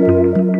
Música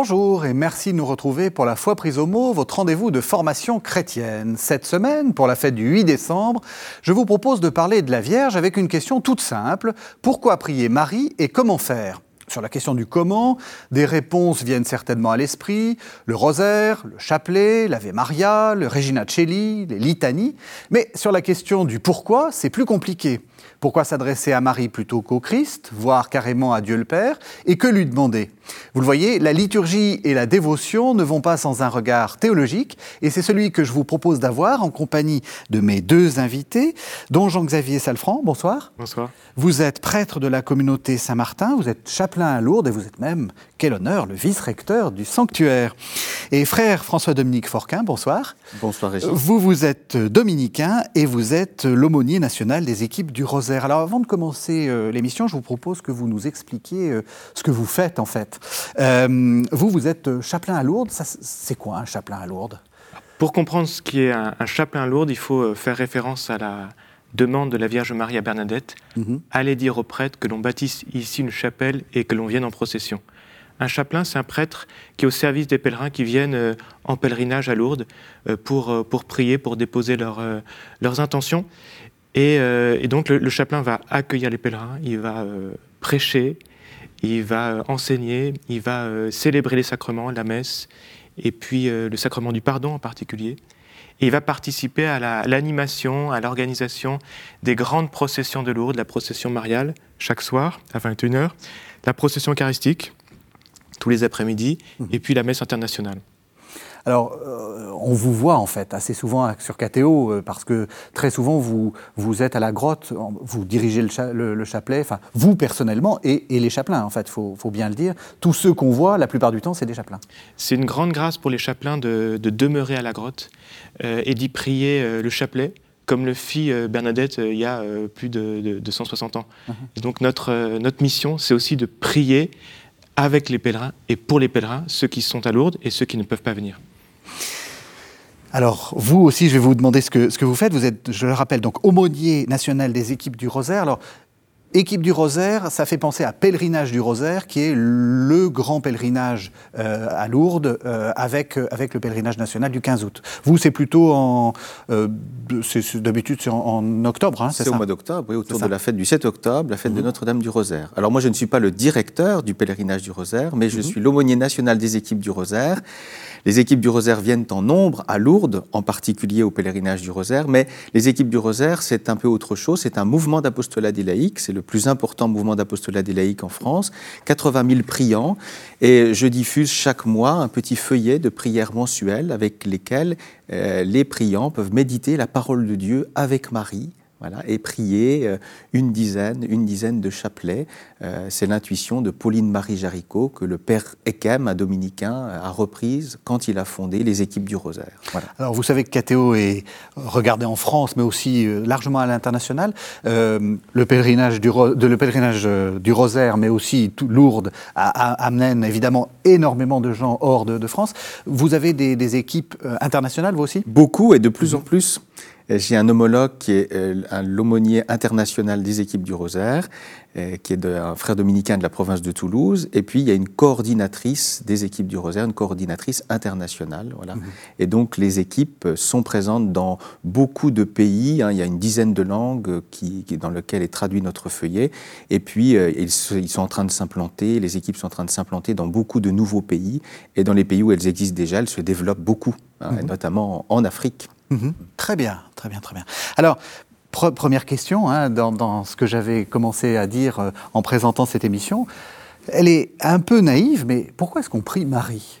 Bonjour et merci de nous retrouver pour la foi prise au mot, votre rendez-vous de formation chrétienne. Cette semaine, pour la fête du 8 décembre, je vous propose de parler de la Vierge avec une question toute simple. Pourquoi prier Marie et comment faire? Sur la question du comment, des réponses viennent certainement à l'esprit, le rosaire, le chapelet, l'Ave Maria, le Regina Celli, les litanies, mais sur la question du pourquoi, c'est plus compliqué. Pourquoi s'adresser à Marie plutôt qu'au Christ, voire carrément à Dieu le Père, et que lui demander? Vous le voyez, la liturgie et la dévotion ne vont pas sans un regard théologique, et c'est celui que je vous propose d'avoir en compagnie de mes deux invités, dont Jean-Xavier Salfranc, bonsoir. Bonsoir. Vous êtes prêtre de la communauté Saint-Martin, vous êtes chapelain à Lourdes, et vous êtes même, quel honneur, le vice-recteur du sanctuaire. Et frère François-Dominique Forquin, bonsoir. Bonsoir Régis. Vous, vous êtes dominicain et vous êtes l'aumônier national des équipes du Rosaire. Alors avant de commencer euh, l'émission, je vous propose que vous nous expliquiez euh, ce que vous faites en fait. Euh, vous, vous êtes chapelain à Lourdes. C'est quoi un chapelain à Lourdes? Pour comprendre ce qui est un, chapelain à Lourdes, il faut faire référence à la demande de la Vierge Marie à Bernadette. Mhm. Allez dire aux prêtres que l'on bâtisse ici une chapelle et que l'on vienne en procession. Un chapelain, c'est un prêtre qui est au service des pèlerins qui viennent en pèlerinage à Lourdes pour, pour prier, pour déposer leurs intentions. Euh, et, donc le, chapelain va accueillir les pèlerins, il va euh, prêcher, il va euh, enseigner, il va célébrer les sacrements, la messe, et puis le sacrement du pardon en particulier. Et il va participer à l'animation, à l'organisation des grandes processions de Lourdes, la procession mariale chaque soir à 21h, la procession eucharistique tous les après-midi, mmh. et puis la messe internationale. Alors, euh, on vous voit en fait assez souvent sur KTO, euh, parce que très souvent vous, vous êtes à la grotte, vous dirigez le, chapelet, enfin vous personnellement et, les chapelains en fait, il faut, bien le dire. Tous ceux qu'on voit, la plupart du temps, c'est des chapelains. C'est une grande grâce pour les chapelains de, demeurer à la grotte euh, et d'y prier le chapelet comme le fit Bernadette il y a plus de, 160 ans. Uh-huh. donc notre, notre mission, c'est aussi de prier avec les pèlerins et pour les pèlerins, ceux qui sont à Lourdes et ceux qui ne peuvent pas venir. Alors, vous aussi, je vais vous demander ce que, ce que vous faites. Vous êtes, je le rappelle, donc aumônier national des équipes du Rosaire. Alors, Équipe du Rosaire, ça fait penser à Pèlerinage du Rosaire, qui est le grand pèlerinage euh, à Lourdes, euh, avec, euh, avec le pèlerinage national du 15 août. Vous, c'est plutôt en. D'habitude, c'est en, octobre, hein, c'est ça C'est au mois d'octobre, oui, autour de la fête du 7 octobre, la fête de mhm. Notre-Dame du Rosaire. Alors, moi, je ne suis pas le directeur du pèlerinage du Rosaire, mais je mhm. suis l'aumônier national des équipes du Rosaire. Les équipes du Rosaire viennent en nombre à Lourdes, en particulier au pèlerinage du Rosaire, mais les équipes du Rosaire, c'est un peu autre chose. C'est un mouvement d'apostolat des laïcs, c'est le plus important mouvement d'apostolat des laïcs en France. 80 000 priants, et je diffuse chaque mois un petit feuillet de prières mensuelles avec lesquelles euh, les priants peuvent méditer la parole de Dieu avec Marie voilà, et prier euh, une dizaine, une dizaine de chapelets. Euh, c'est l'intuition de Pauline-Marie Jaricot que le père Ekem, un dominicain, a reprise quand il a fondé les équipes du Rosaire. Alors vous savez que KTO est regardé en France, mais aussi euh, largement à l'international. le pèlerinage, du, de, le pèlerinage du Rosaire, mais aussi tout, Lourdes, amène évidemment énormément de gens hors de, France. Vous avez des, des équipes internationales, vous aussi? Beaucoup et de plus en plus. J'ai un homologue qui est euh, l'aumônier international des équipes du Rosaire, euh, qui est un frère dominicain de la province de Toulouse. Et puis, il y a une coordinatrice des équipes du Rosaire, une coordinatrice internationale. Voilà. Mhm. Et donc, les équipes sont présentes dans beaucoup de pays. Hein. Il y a une dizaine de langues qui, dans lesquelles est traduit notre feuillet. Et puis, euh, ils, ils, sont en train de s'implanter, les équipes sont en train de s'implanter dans beaucoup de nouveaux pays. Et dans les pays où elles existent déjà, elles se développent beaucoup, hein, mhm. notamment en Afrique. Mhm. Très bien, très bien, très bien. Alors, première question, hein, dans, ce que j'avais commencé à dire euh, en présentant cette émission, elle est un peu naïve, mais pourquoi est-ce qu'on prie Marie?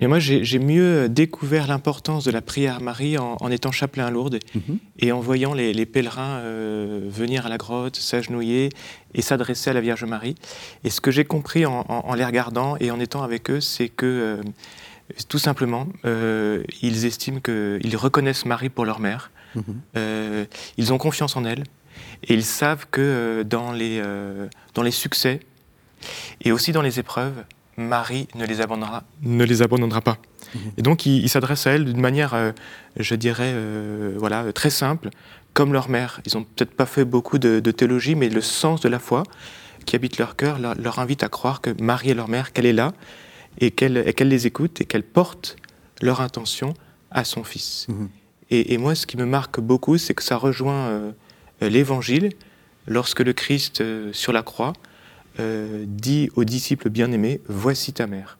Mais moi, j'ai mieux découvert l'importance de la prière Marie en, étant chapelain à Lourdes mhm. et en voyant les, pèlerins euh, venir à la grotte, s'agenouiller et s'adresser à la Vierge Marie. Et ce que j'ai compris en, les regardant et en étant avec eux, c'est que euh, tout simplement, euh, ils estiment qu'ils reconnaissent Marie pour leur mère. Mhm. Euh, ils ont confiance en elle. Et ils savent que dans les, dans les succès et aussi dans les épreuves, Marie ne les abandonnera, ne les abandonnera pas. Mhm. Et donc, ils s'adressent à elle d'une manière, je dirais, voilà, très simple, comme leur mère. Ils n'ont peut-être pas fait beaucoup de, théologie, mais le sens de la foi qui habite leur cœur leur, invite à croire que Marie est leur mère, qu'elle est là, et qu'elle les écoute, et qu'elle porte leur intention à son Fils. Mhm. Et, moi, ce qui me marque beaucoup, c'est que ça rejoint euh, l'Évangile, lorsque le Christ, euh, sur la croix, euh, dit aux disciples bien-aimés, Voici ta mère.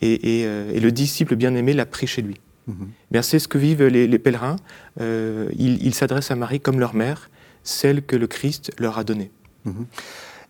Et, le disciple bien-aimé l'a pris chez lui. Mhm. C'est ce que vivent les, pèlerins. ils s'adressent à Marie comme leur mère, celle que le Christ leur a donnée. Mhm.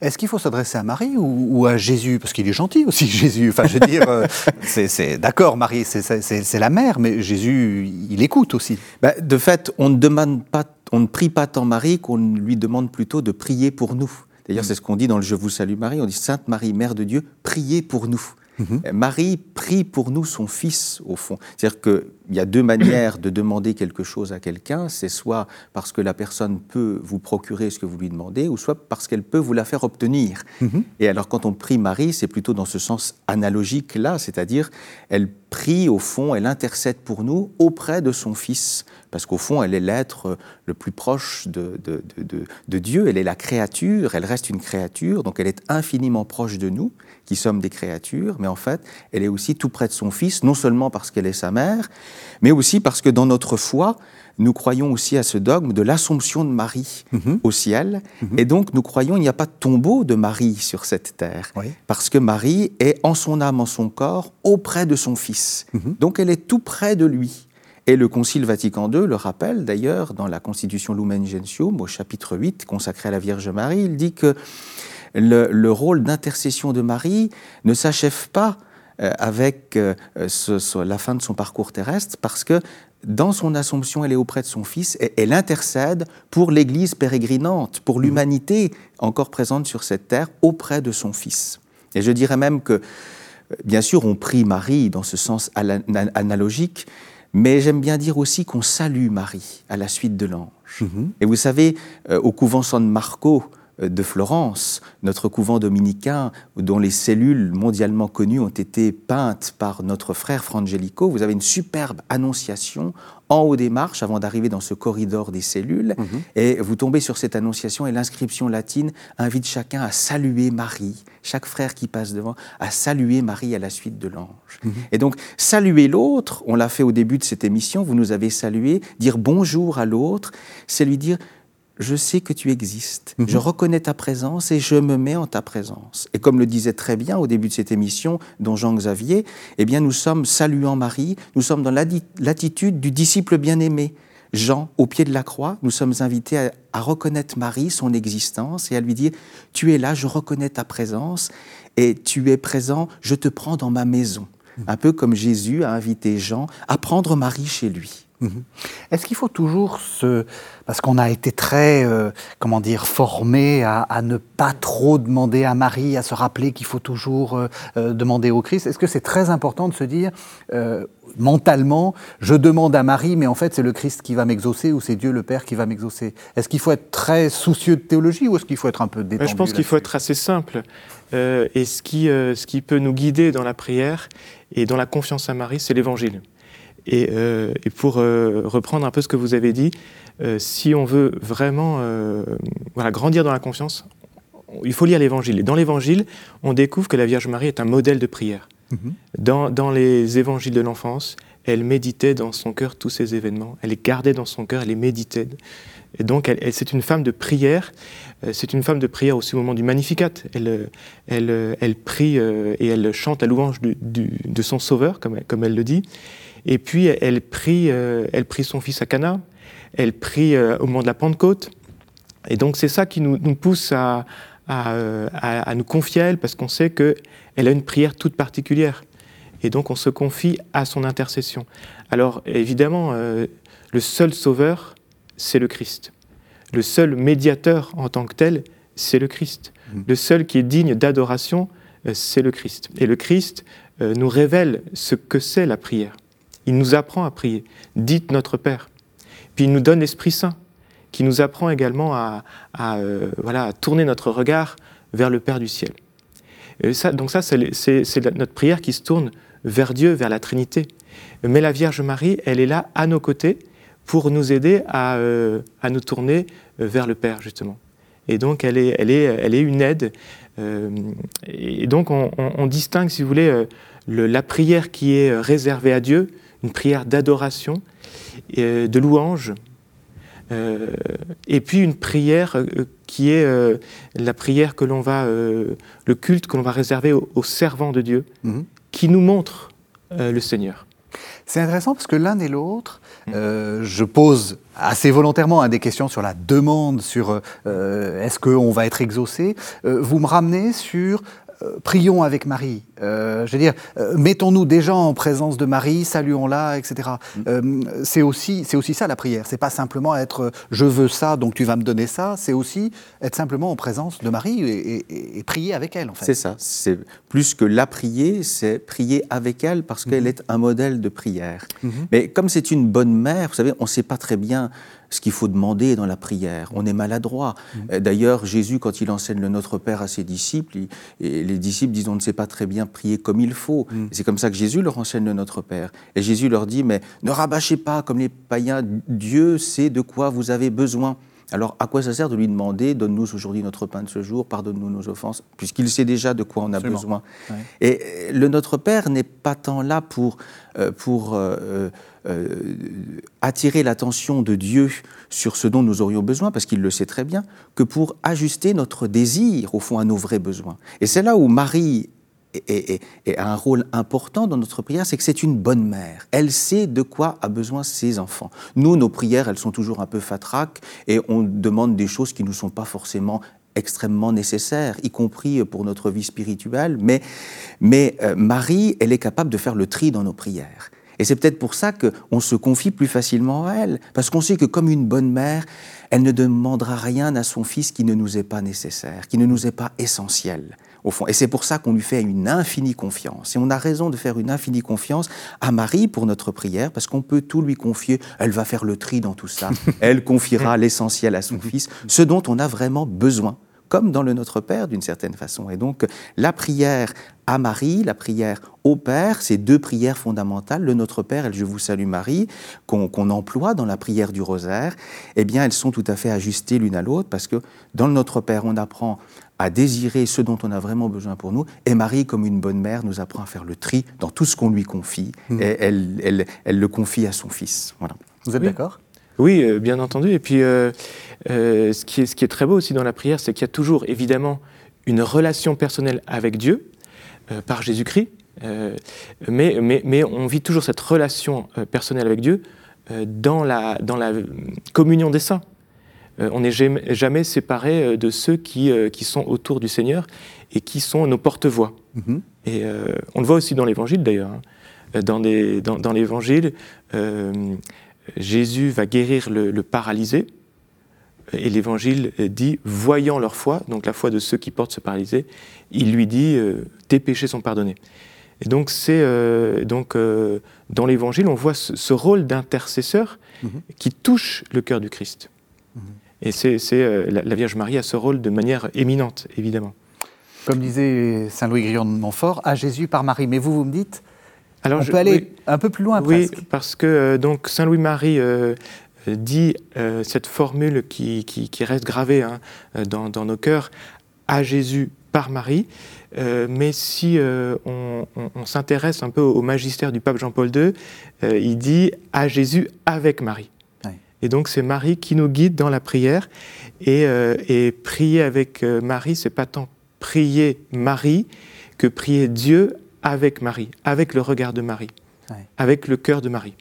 Est-ce qu'il faut s'adresser à Marie ou, à Jésus? Parce qu'il est gentil aussi, Jésus. Enfin, je veux dire, euh, c'est d'accord, Marie, c'est la mère, mais Jésus, il écoute aussi. Bah, de fait, on ne demande pas, on ne prie pas tant Marie qu'on lui demande plutôt de prier pour nous. D'ailleurs, mm. c'est ce qu'on dit dans le Je vous salue Marie. On dit Sainte Marie, Mère de Dieu, priez pour nous. Mm-hmm. Marie prie pour nous son Fils, au fond. C'est-à-dire qu'il y a deux manières de demander quelque chose à quelqu'un. C'est soit parce que la personne peut vous procurer ce que vous lui demandez, ou soit parce qu'elle peut vous la faire obtenir. Mm-hmm. Et alors, quand on prie Marie, c'est plutôt dans ce sens analogique là, c'est-à-dire elle prie, au fond, elle intercède pour nous auprès de son Fils. Parce qu'au fond, elle est l'être le plus proche de, de, de, de Dieu, elle est la créature, elle reste une créature, donc elle est infiniment proche de nous qui sommes des créatures, mais en fait, elle est aussi tout près de son Fils, non seulement parce qu'elle est sa mère, mais aussi parce que dans notre foi, nous croyons aussi à ce dogme de l'assomption de Marie mhm. au ciel. Mhm. Et donc, nous croyons qu'il n'y a pas de tombeau de Marie sur cette terre. Parce que Marie est en son âme, en son corps, auprès de son Fils. Mhm. Donc, elle est tout près de lui. Et le Concile Vatican II le rappelle d'ailleurs dans la Constitution Lumen Gentium, au chapitre 8, consacré à la Vierge Marie. Il dit que le, rôle d'intercession de Marie ne s'achève pas euh, avec euh, la fin de son parcours terrestre, parce que dans son Assomption, elle est auprès de son Fils et elle intercède pour l'Église pérégrinante, pour mmh. l'humanité encore présente sur cette terre, auprès de son Fils. Et je dirais même que, euh, bien sûr, on prie Marie dans ce sens analogique, mais j'aime bien dire aussi qu'on salue Marie à la suite de l'ange. Mmh. Et vous savez, au couvent San Marco, euh, de Florence, notre couvent dominicain dont les cellules mondialement connues ont été peintes par notre frère Frangelico, vous avez une superbe annonciation en haut des marches avant d'arriver dans ce corridor des cellules. Mhm. Et vous tombez sur cette annonciation et l'inscription latine invite chacun à saluer Marie, chaque frère qui passe devant, à saluer Marie à la suite de l'ange. Mhm. Et donc, saluer l'autre, on l'a fait au début de cette émission, vous nous avez salué, dire bonjour à l'autre, c'est lui dire je sais que tu existes, mhm. je reconnais ta présence et je me mets en ta présence. Et comme le disait très bien au début de cette émission, dont Jean-Xavier, eh bien nous sommes saluant Marie, nous sommes dans l'attitude du disciple bien-aimé. Jean, au pied de la croix, nous sommes invités à, reconnaître Marie, son existence, et à lui dire, tu es là, je reconnais ta présence, et tu es présent, je te prends dans ma maison. Mhm. Un peu comme Jésus a invité Jean à prendre Marie chez lui. Mhm. Est-ce qu'il faut toujours se... Parce qu'on a été très, euh, comment dire, formé à, ne pas trop demander à Marie, à se rappeler qu'il faut toujours euh, euh, demander au Christ. Est-ce que c'est très important de se dire, mentalement, je demande à Marie, mais en fait c'est le Christ qui va m'exaucer ou c'est Dieu le Père qui va m'exaucer? Est-ce qu'il faut être très soucieux de théologie ou est-ce qu'il faut être un peu détendu Je pense qu'il faut être assez simple. et ce qui, ce qui peut nous guider dans la prière et dans la confiance à Marie, c'est l'Évangile. Euh, et, pour euh, reprendre un peu ce que vous avez dit, euh, si on veut vraiment voilà, grandir dans la confiance, il faut lire l'Évangile. Et dans l'Évangile, on découvre que la Vierge Marie est un modèle de prière. Mhm. dans, dans, les évangiles de l'enfance, elle méditait dans son cœur tous ces événements. Elle les gardait dans son cœur, elle les méditait. Et donc, elle, c'est une femme de prière. C'est une femme de prière aussi au moment du Magnificat. Elle, elle, elle prie et elle chante la louange de son Sauveur, comme, comme elle le dit. Et puis, elle prie, euh, elle prie son fils à Cana, elle prie euh, au moment de la Pentecôte. Et donc, c'est ça qui nous, pousse à, à, à, nous confier à elle, parce qu'on sait qu'elle a une prière toute particulière. Et donc, on se confie à son intercession. Alors, évidemment, euh, le seul sauveur, c'est le Christ. Le seul médiateur en tant que tel, c'est le Christ. Mmh. Le seul qui est digne d'adoration, c'est le Christ. Et le Christ nous révèle ce que c'est la prière. Il nous apprend à prier. Dites notre Père. Puis il nous donne l'Esprit Saint qui nous apprend également à, voilà, tourner notre regard vers le Père du ciel. ça, donc ça, c'est notre prière qui se tourne vers Dieu, vers la Trinité. Mais la Vierge Marie, elle est là à nos côtés pour nous aider à, à nous tourner vers le Père, justement. Et donc, elle est, elle est, elle est une aide. et donc, on, on, distingue, si vous voulez, la prière qui est réservée à Dieu, une prière d'adoration, euh, de louange, euh, et puis une prière euh, qui est la prière que l'on va, le culte que l'on va réserver aux, servants de Dieu, mhm. qui nous montre le Seigneur. C'est intéressant parce que l'un et l'autre, mhm. je pose assez volontairement des questions sur la demande, sur est-ce qu'on va être exaucé? vous me ramenez sur prions avec Marie. Euh, je veux dire, euh, mettons-nous déjà en présence de Marie, saluons-la, etc. C'est aussi, c'est aussi ça la prière. C'est pas simplement être je veux ça, donc tu vas me donner ça. C'est aussi être simplement en présence de Marie et, prier avec elle. En fait. C'est ça. C'est plus que la prier, c'est prier avec elle parce qu'elle mm-hmm. est un modèle de prière. Mm-hmm. Mais comme c'est une bonne mère, vous savez, on ne sait pas très bien ce qu'il faut demander dans la prière. On est maladroit. Mm. D'ailleurs, Jésus, quand il enseigne le Notre Père à ses disciples, et les disciples disent on ne sait pas très bien prier comme il faut. Mm. C'est comme ça que Jésus leur enseigne le Notre Père. Et Jésus leur dit mais ne rabâchez pas comme les païens. Dieu sait de quoi vous avez besoin. Alors, à quoi ça sert de lui demander Donne-nous aujourd'hui notre pain de ce jour, pardonne-nous nos offenses, puisqu'il sait déjà de quoi on a besoin. Et le Notre Père n'est pas tant là pour, euh, pour euh, euh, attirer l'attention de Dieu sur ce dont nous aurions besoin, parce qu'il le sait très bien, que pour ajuster notre désir, au fond, à nos vrais besoins. Et c'est là où Marie et, a un rôle important dans notre prière, c'est que c'est une bonne mère. Elle sait de quoi a besoin ses enfants. Nous, nos prières, elles sont toujours un peu fatraques et on demande des choses qui ne sont pas forcément extrêmement nécessaires, y compris pour notre vie spirituelle. Mais, mais euh, Marie, elle est capable de faire le tri dans nos prières. Et c'est peut-être pour ça qu'on se confie plus facilement à elle, parce qu'on sait que comme une bonne mère, elle ne demandera rien à son fils qui ne nous est pas nécessaire, qui ne nous est pas essentiel, au fond. Et c'est pour ça qu'on lui fait une infinie confiance. Et on a raison de faire une infinie confiance à Marie pour notre prière, parce qu'on peut tout lui confier. Elle va faire le tri dans tout ça. Elle confiera l'essentiel à son fils, ce dont on a vraiment besoin comme dans le Notre Père d'une certaine façon. Et donc la prière à Marie, la prière au Père, ces deux prières fondamentales, le Notre Père et le Je vous salue Marie, qu'on emploie dans la prière du rosaire, eh bien elles sont tout à fait ajustées l'une à l'autre parce que dans le Notre Père, on apprend à désirer ce dont on a vraiment besoin pour nous. Et Marie, comme une bonne mère, nous apprend à faire le tri dans tout ce qu'on lui confie. Mmh. Et elle, elle, le confie à son fils. Voilà. Vous êtes d'accord? Oui, euh, bien entendu. Et puis, euh, euh, ce, qui est, ce, qui est, très beau aussi dans la prière, c'est qu'il y a toujours, évidemment, une relation personnelle avec Dieu, par Jésus-Christ, mais, mais, mais, on vit toujours cette relation personnelle avec Dieu dans, la, dans la communion des saints. On n'est jamais, jamais, séparé de ceux qui, qui, sont autour du Seigneur et qui sont nos porte-voix. Mm-hmm. Et on le voit aussi dans l'Évangile, d'ailleurs. Hein. Dans, dans, dans l'Évangile, Jésus va guérir le, paralysé, et l'Évangile dit, voyant leur foi, donc la foi de ceux qui portent ce paralysé, il lui dit, euh, tes péchés sont pardonnés. Et donc, c'est euh, donc euh, dans l'Évangile, on voit ce, rôle d'intercesseur mhm. qui touche le cœur du Christ. Mhm. Et c'est la, la, Vierge Marie a ce rôle de manière éminente, évidemment. Comme disait Saint Louis Grillon de Montfort, à Jésus par Marie. Mais vous, vous me dites, alors, On peut aller un peu plus loin oui, parce que euh, donc Saint Louis-Marie euh, dit euh, cette formule qui, qui, reste gravée hein, dans, dans, nos cœurs à Jésus par Marie. mais si on, on, s'intéresse un peu au magistère du pape Jean-Paul II, il dit à Jésus avec Marie. Et donc c'est Marie qui nous guide dans la prière. Et, et prier avec Marie, c'est pas tant prier Marie que prier Dieu avec Marie, avec le regard de Marie, avec le cœur de Marie.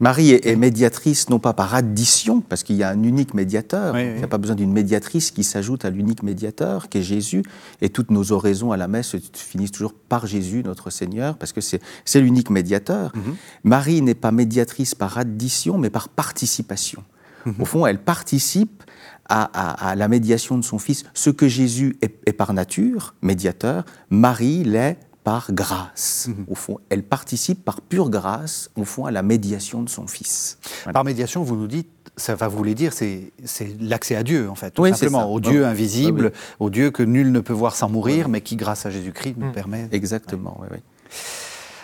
Marie est, médiatrice non pas par addition, parce qu'il y a un unique médiateur, il n'y a pas besoin d'une médiatrice qui s'ajoute à l'unique médiateur, qui est Jésus, et toutes nos oraisons à la messe finissent toujours par Jésus, notre Seigneur, parce que c'est l'unique médiateur. Mhm. Marie n'est pas médiatrice par addition, mais par participation. Mhm. Au fond, elle participe à, la médiation de son Fils. Ce que Jésus est, par nature, médiateur, Marie l'est par grâce. Mhm. Au fond, elle participe par pure grâce, au fond, à la médiation de son Fils. Par médiation, vous nous dites ça va vous dire, c'est l'accès à Dieu, en fait, tout simplement, au Dieu invisible, au Dieu que nul ne peut voir sans mourir, mais qui, grâce à Jésus-Christ, nous mm. permet. Exactement, oui, oui.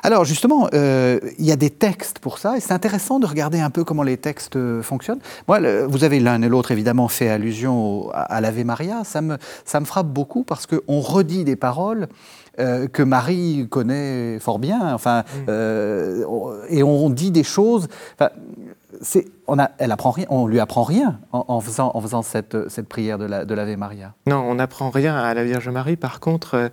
Alors justement, euh, il y a des textes pour ça, et c'est intéressant de regarder un peu comment les textes euh, fonctionnent. Moi, vous avez l'un et l'autre évidemment fait allusion à, l'Ave Maria. Ça me, ça me frappe beaucoup parce qu'on redit des paroles euh, que Marie connaît fort bien. Enfin, mm. et on dit des choses. Enfin, on, a, elle apprend rien, on lui apprend rien en, faisant, en faisant cette, cette prière de l'Ave Maria. Non, on n'apprend rien à la Vierge Marie. Par contre,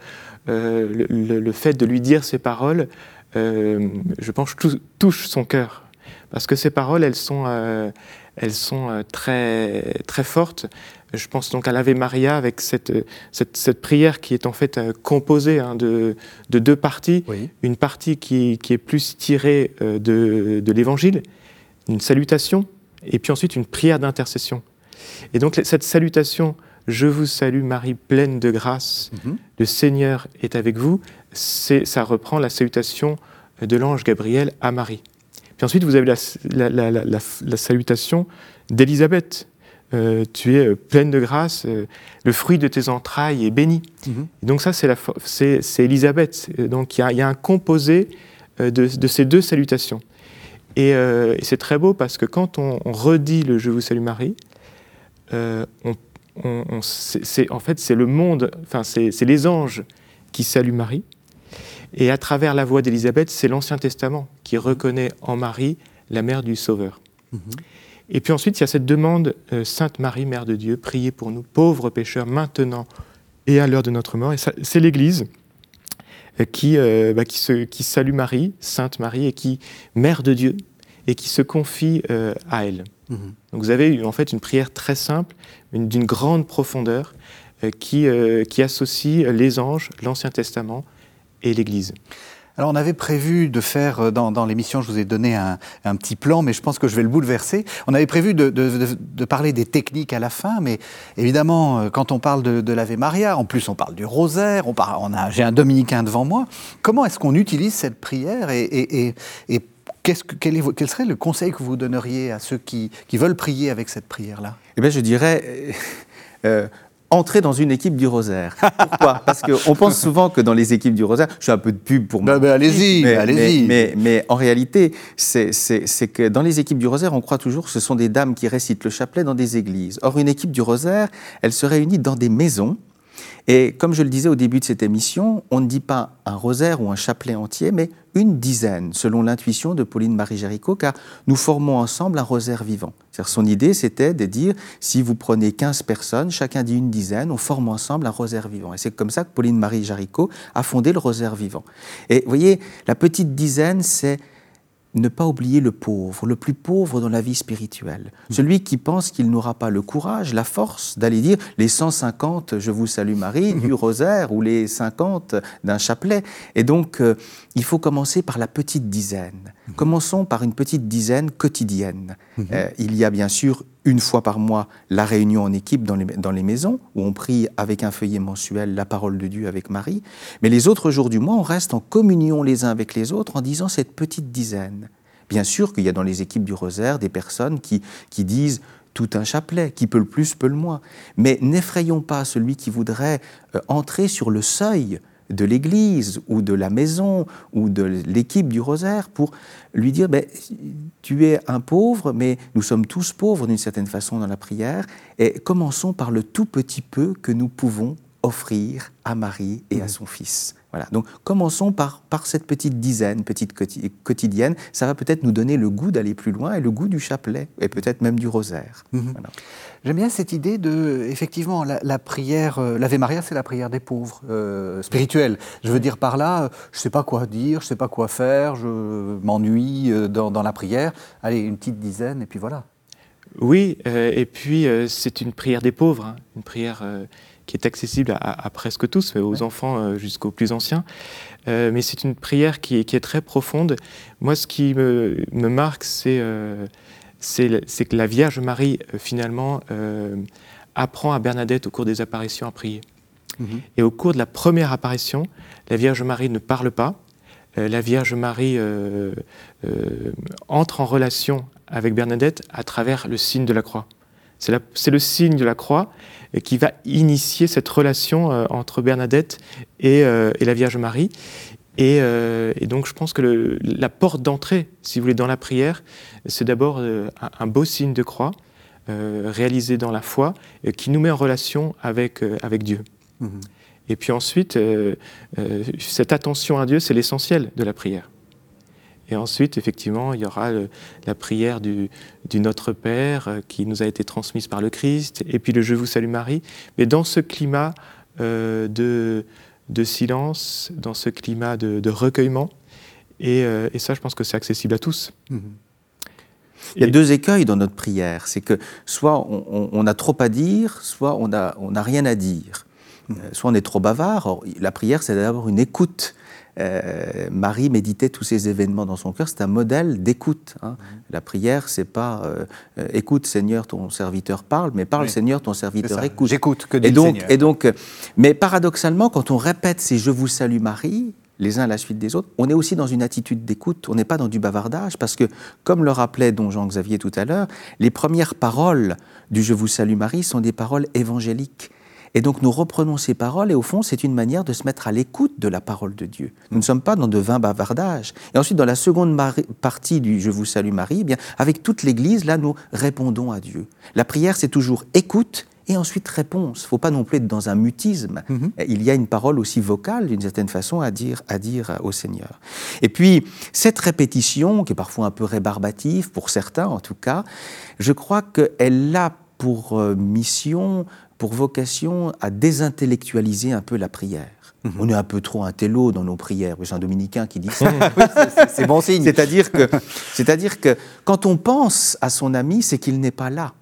le, le, fait de lui dire ces paroles euh, je pense, touche son cœur. Parce que ces paroles, elles sont, euh, elles sont euh, très, très fortes. Je pense donc à l'Ave Maria avec cette, cette, prière qui est en fait composée hein, de, de, deux parties. Une partie qui, qui, est plus tirée de, de l'Évangile, une salutation, et puis ensuite une prière d'intercession. Et donc cette salutation, je vous salue Marie pleine de grâce, mhm. le Seigneur est avec vous, ça reprend la salutation de l'ange Gabriel à Marie. Puis ensuite, vous avez la, salutation d'Élisabeth. Euh, tu es euh, pleine de grâce, euh, le fruit de tes entrailles est béni. Mhm. donc ça, c'est Élisabeth. Donc il y, a un composé de, ces deux salutations. Et, c'est très beau parce que quand on, redit le Je vous salue Marie, on, en fait c'est le monde, enfin c'est les anges qui saluent Marie. Et à travers la voix d'Élisabeth, c'est l'Ancien Testament qui reconnaît en Marie la mère du Sauveur. Mhm. Et puis ensuite, il y a cette demande, euh, Sainte Marie, Mère de Dieu, priez pour nous, pauvres pécheurs, maintenant et à l'heure de notre mort. Et c'est l'Église euh, qui, euh, bah, qui, se, qui, salue Marie, Sainte Marie, et qui, Mère de Dieu, et qui se confie à elle. Mhm. Donc vous avez en fait une prière très simple, d'une grande profondeur, qui, qui associe les anges, l'Ancien Testament, et l'Église. Alors on avait prévu de faire, euh, dans, l'émission, je vous ai donné un, petit plan, mais je pense que je vais le bouleverser. On avait prévu de, parler des techniques à la fin, mais évidemment, euh, quand on parle de, l'Ave Maria, en plus on parle du rosaire, on, on a, j'ai un dominicain devant moi, comment est-ce qu'on utilise cette prière et, et, et, qu'est-ce que, quel, quel, serait le conseil que vous donneriez à ceux qui, qui veulent prier avec cette prière-là? Eh bien je dirais... Euh, entrer dans une équipe du Rosaire. Pourquoi? Parce qu'on pense souvent que dans les équipes du Rosaire, je suis un peu de pub pour moi. Ben, allez-y, allez-y. Mais, mais, en réalité, c'est que dans les équipes du Rosaire, on croit toujours que ce sont des dames qui récitent le chapelet dans des églises. Or, une équipe du Rosaire, elle se réunit dans des maisons et comme je le disais au début de cette émission, on ne dit pas un rosaire ou un chapelet entier, mais une dizaine, selon l'intuition de Pauline Marie Géricault, car nous formons ensemble un rosaire vivant. Son idée, c'était de dire, si vous prenez 15 personnes, chacun dit une dizaine, on forme ensemble un rosaire vivant. Et c'est comme ça que Pauline Marie Jaricot a fondé le rosaire vivant. Et vous voyez, la petite dizaine, c'est ne pas oublier le pauvre, le plus pauvre dans la vie spirituelle. Celui qui pense qu'il n'aura pas le courage, la force d'aller dire les 150 Je vous salue Marie du rosaire ou les 50 d'un chapelet. Et donc, euh, il faut commencer par la petite dizaine. Mm. Commençons par une petite dizaine quotidienne. Mm-hmm. Euh, il y a bien sûr une fois par mois la réunion en équipe dans les, maisons, où on prie avec un feuillet mensuel la parole de Dieu avec Marie. Mais les autres jours du mois, on reste en communion les uns avec les autres en disant cette petite dizaine. Bien sûr qu'il y a dans les équipes du rosaire des personnes qui, qui disent tout un chapelet, qui peut le plus, peut le moins. Mais n'effrayons pas celui qui voudrait euh, entrer sur le seuil de l'église ou de la maison ou de l'équipe du rosaire pour lui dire ben, tu es un pauvre, mais nous sommes tous pauvres d'une certaine façon dans la prière, et commençons par le tout petit peu que nous pouvons offrir à Marie et à mmh. son Fils. Voilà. Donc commençons par, par cette petite dizaine, petite quotidienne. Ça va peut-être nous donner le goût d'aller plus loin et le goût du chapelet et peut-être même du rosaire. Mmh. J'aime bien cette idée de, effectivement, la, prière, euh, l'Ave Maria, c'est la prière des pauvres, euh, spirituelle. Je veux dire par là, je ne sais pas quoi dire, je ne sais pas quoi faire, je m'ennuie euh, dans, dans, la prière. Allez, une petite dizaine et puis voilà. Oui, et puis c'est une prière des pauvres, hein. une prière qui est accessible à, presque tous, aux enfants euh, jusqu'aux plus anciens. Euh, mais c'est une prière qui est, très profonde. Moi, ce qui me, marque, euh, c'est que la Vierge Marie, finalement, apprend à Bernadette au cours des apparitions à prier. Mhm. Et au cours de la première apparition, la Vierge Marie ne parle pas. la Vierge Marie entre en relation avec Bernadette à travers le signe de la croix. C'est le signe de la croix qui va initier cette relation euh, entre Bernadette et, euh, la Vierge Marie. Et, donc je pense que la porte d'entrée, si vous voulez, dans la prière, c'est d'abord un, beau signe de croix réalisé dans la foi qui nous met en relation avec, avec Dieu. Mmh. Et puis ensuite, cette attention à Dieu, c'est l'essentiel de la prière. Et ensuite, effectivement, il y aura la prière du, Notre Père euh, qui nous a été transmise par le Christ, et puis le Je vous salue Marie. Mais dans ce climat euh, de, de, silence, dans ce climat de, recueillement, euh, et, ça, je pense que c'est accessible à tous. Mhm. Il y a deux écueils dans notre prière. C'est que soit on, a trop à dire, soit on n'a on a rien à dire. Mhm. Soit on est trop bavard. la prière, c'est d'abord une écoute. Euh, Marie méditait tous ces événements dans son cœur. C'est un modèle d'écoute. Hein. Mhm. La prière, c'est pas euh, euh, écoute Seigneur, ton serviteur parle, mais parle Seigneur, ton serviteur écoute. J'écoute que dit et donc, Seigneur. Et donc, mais paradoxalement, quand on répète ces Je vous salue Marie, les uns à la suite des autres, on est aussi dans une attitude d'écoute, on n'est pas dans du bavardage, parce que, comme le rappelait don Jean-Xavier tout à l'heure, les premières paroles du Je vous salue Marie sont des paroles évangéliques. Et donc nous reprenons ces paroles et au fond c'est une manière de se mettre à l'écoute de la parole de Dieu. Nous ne sommes pas dans de vains bavardages. Et ensuite dans la seconde partie du Je vous salue Marie, eh bien avec toute l'Église là nous répondons à Dieu. La prière c'est toujours écoute et ensuite réponse. Il ne faut pas non plus être dans un mutisme. Mhm. Il y a une parole aussi vocale, d'une certaine façon, à dire, à dire au Seigneur. Et puis, cette répétition, qui est parfois un peu rébarbative, pour certains en tout cas, je crois qu'elle a pour euh, mission pour vocation à désintellectualiser un peu la prière. Mhm. On est un peu trop un télo dans nos prières. C'est un dominicain qui dit ça. c'est bon signe. C'est-à-dire que, c'est-à-dire que quand on pense à son ami, c'est qu'il n'est pas là.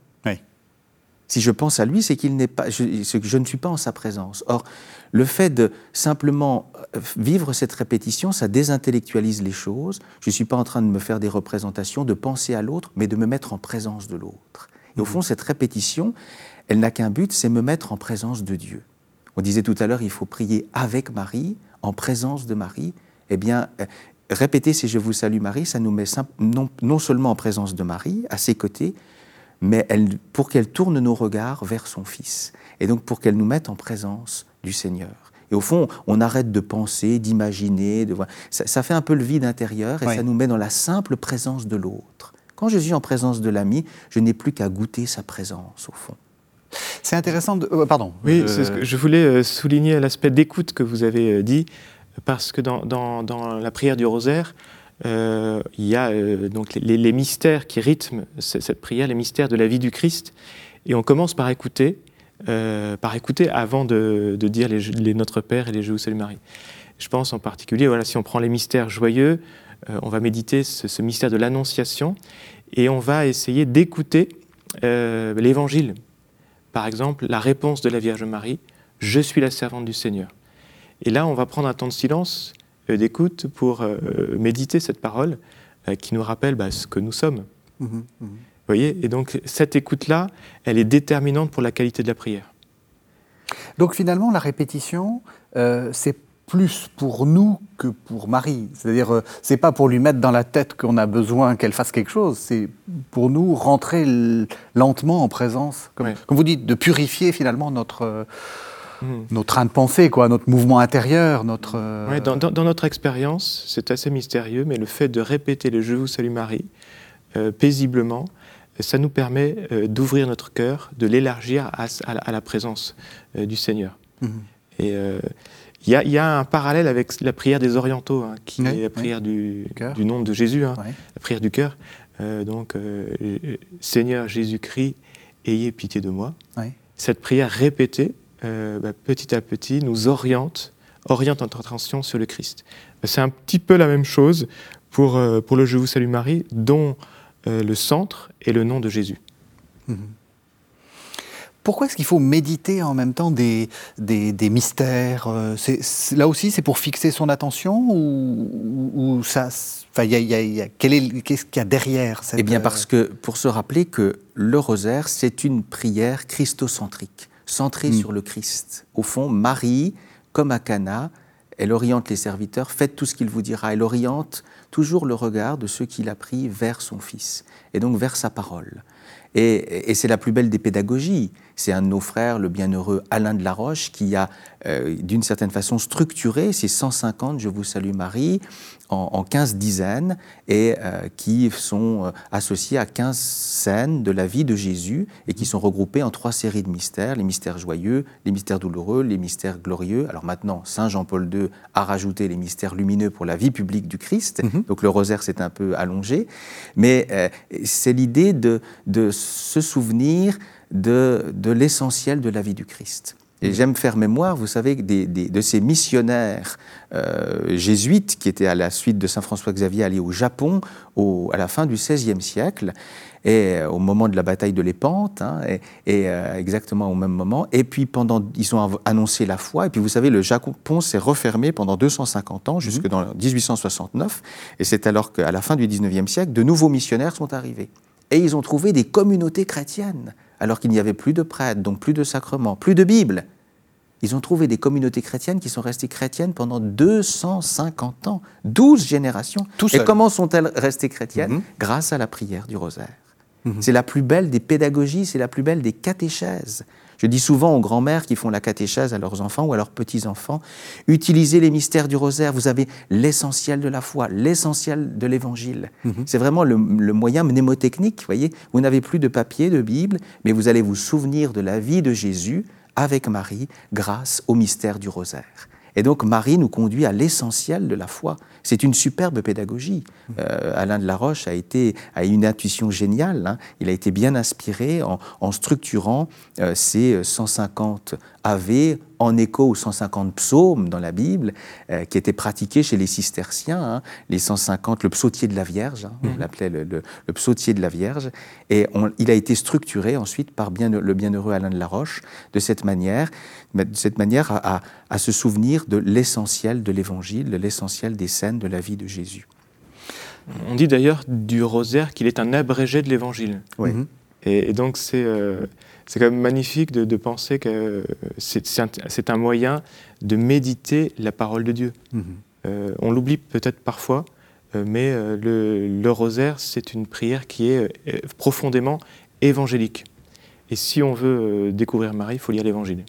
Si je pense à lui, c'est qu'il n'est pas, je, je ne suis pas en sa présence. Or, le fait de simplement euh, vivre cette répétition, ça désintellectualise les choses. Je ne suis pas en train de me faire des représentations, de penser à l'autre, mais de me mettre en présence de l'autre. Et au fond, cette répétition, elle n'a qu'un but, c'est me mettre en présence de Dieu. On disait tout à l'heure, il faut prier avec Marie, en présence de Marie. Eh bien, euh, répéter ces Je vous salue Marie, ça nous met non, seulement en présence de Marie, à ses côtés, mais pour qu'elle tourne nos regards vers son Fils. Et donc pour qu'elle nous mette en présence du Seigneur. Et au fond, on arrête de penser, d'imaginer, de ça, ça, fait un peu le vide intérieur et ça nous met dans la simple présence de l'autre. Quand je suis en présence de l'ami, je n'ai plus qu'à goûter sa présence, au fond. C'est intéressant de... Euh, pardon. Oui, je voulais euh, souligner l'aspect d'écoute que vous avez euh, dit, parce que dans, dans, la prière du rosaire, il y a donc les, mystères qui rythment cette prière, les mystères de la vie du Christ, et on commence par écouter, par écouter avant de, de dire les, Notre Père et les Je vous salue Marie. Je pense en particulier, voilà, si on prend les mystères joyeux, on va méditer ce, ce mystère de l'Annonciation, et on va essayer d'écouter l'Évangile par exemple, la réponse de la Vierge Marie, Je suis la servante du Seigneur. Et là, on va prendre un temps de silence, euh, d'écoute, pour euh, méditer cette parole euh, qui nous rappelle bah, ce que nous sommes. Mmh mmh Vous voyez? Et donc, cette écoute-là, elle est déterminante pour la qualité de la prière. Donc, finalement, la répétition, c'est plus pour nous que pour Marie. C'est-à-dire, euh, c'est pas pour lui mettre dans la tête qu'on a besoin qu'elle fasse quelque chose, c'est pour nous rentrer lentement en présence, comme, vous dites, de purifier finalement notre, euh, hmm. notre train de pensée, quoi, notre mouvement intérieur, notre... Euh, dans, notre expérience, c'est assez mystérieux, mais le fait de répéter le « Je vous salue Marie paisiblement, ça nous permet d'ouvrir notre cœur, de l'élargir à, la présence du Seigneur. Mhm. Et il y, a, un parallèle avec la prière des orientaux, hein, qui est la prière du, du, nom de Jésus, hein, la prière du cœur. Euh, donc, euh, Seigneur Jésus-Christ, ayez pitié de moi. Cette prière répétée, euh, bah, petit à petit, nous oriente, oriente notre attention sur le Christ. C'est un petit peu la même chose pour, pour le Je vous salue Marie, dont le centre est le nom de Jésus. Mhm. Pourquoi est-ce qu'il faut méditer en même temps des, des, mystères euh, Là aussi, c'est pour fixer son attention ou, ça Qu'est-ce qu'il y a derrière cette... Eh bien, parce que pour se rappeler que le rosaire, c'est une prière christocentrique, centrée hmm. sur le Christ. Au fond, Marie, comme à Cana, Elle oriente les serviteurs, faites tout ce qu'il vous dira. Elle oriente toujours le regard de ceux qu'il a pris vers son Fils, et donc vers sa parole. Et, c'est la plus belle des pédagogies. C'est un de nos frères, le bienheureux Alain de la Roche, qui a, euh, d'une certaine façon, structuré ces 150 Je vous salue Marie en, 15 dizaines et euh, qui sont euh, associés à 15 scènes de la vie de Jésus et qui sont regroupés en trois séries de mystères, les mystères joyeux, les mystères douloureux, les mystères glorieux. Alors maintenant, Saint Jean-Paul II a rajouté les mystères lumineux pour la vie publique du Christ, mhm. donc le rosaire s'est un peu allongé, mais euh, c'est l'idée de, de, se souvenir de, de l'essentiel de la vie du Christ. Et j'aime faire mémoire, vous savez, de ces missionnaires euh, jésuites qui étaient à la suite de Saint François Xavier allés au Japon à la fin du XVIe siècle, et euh, au moment de la bataille de l'Épante, hein, et, euh, exactement au même moment. Et puis pendant, ils ont annoncé la foi. Et puis vous savez, le Japon s'est refermé pendant 250 ans, jusque mhm. dans 1869. Et c'est alors qu'à la fin du XIXe siècle, de nouveaux missionnaires sont arrivés. Et ils ont trouvé des communautés chrétiennes, alors qu'il n'y avait plus de prêtres, donc plus de sacrements, plus de Bible. Ils ont trouvé des communautés chrétiennes qui sont restées chrétiennes pendant 250 ans, 12 générations. Et comment sont-elles restées chrétiennes mhm. Grâce à la prière du rosaire. Mhm. C'est la plus belle des pédagogies, c'est la plus belle des catéchèses. Je dis souvent aux grands-mères qui font la catéchèse à leurs enfants ou à leurs petits-enfants, utilisez les mystères du rosaire, vous avez l'essentiel de la foi, l'essentiel de l'évangile. Mhm. C'est vraiment le, le, moyen mnémotechnique, vous voyez. Vous n'avez plus de papier, de Bible, mais vous allez vous souvenir de la vie de Jésus avec Marie grâce au mystère du rosaire. Et donc Marie nous conduit à l'essentiel de la foi. C'est une superbe pédagogie. Euh, Alain de la Roche a, été, a une intuition géniale. Hein. Il a été bien inspiré en, structurant euh, ces 150 AV en écho aux 150 psaumes dans la Bible euh, qui étaient pratiqués chez les cisterciens, hein. les 150, le psautier de la Vierge, hein, on mmh. l'appelait le, psautier de la Vierge, et il a été structuré ensuite par bien, le bienheureux Alain de la Roche de cette manière, de cette manière à, à se souvenir de l'essentiel de l'Évangile, de l'essentiel des scènes de la vie de Jésus. On dit d'ailleurs du rosaire qu'il est un abrégé de l'Évangile. Oui. Et, donc c'est euh, c'est quand même magnifique de, penser que c'est un, moyen de méditer la parole de Dieu. Mhm. Euh, on l'oublie peut-être parfois, euh, mais le, le, rosaire, c'est une prière qui est profondément évangélique. Et si on veut découvrir Marie, il faut lire l'Évangile.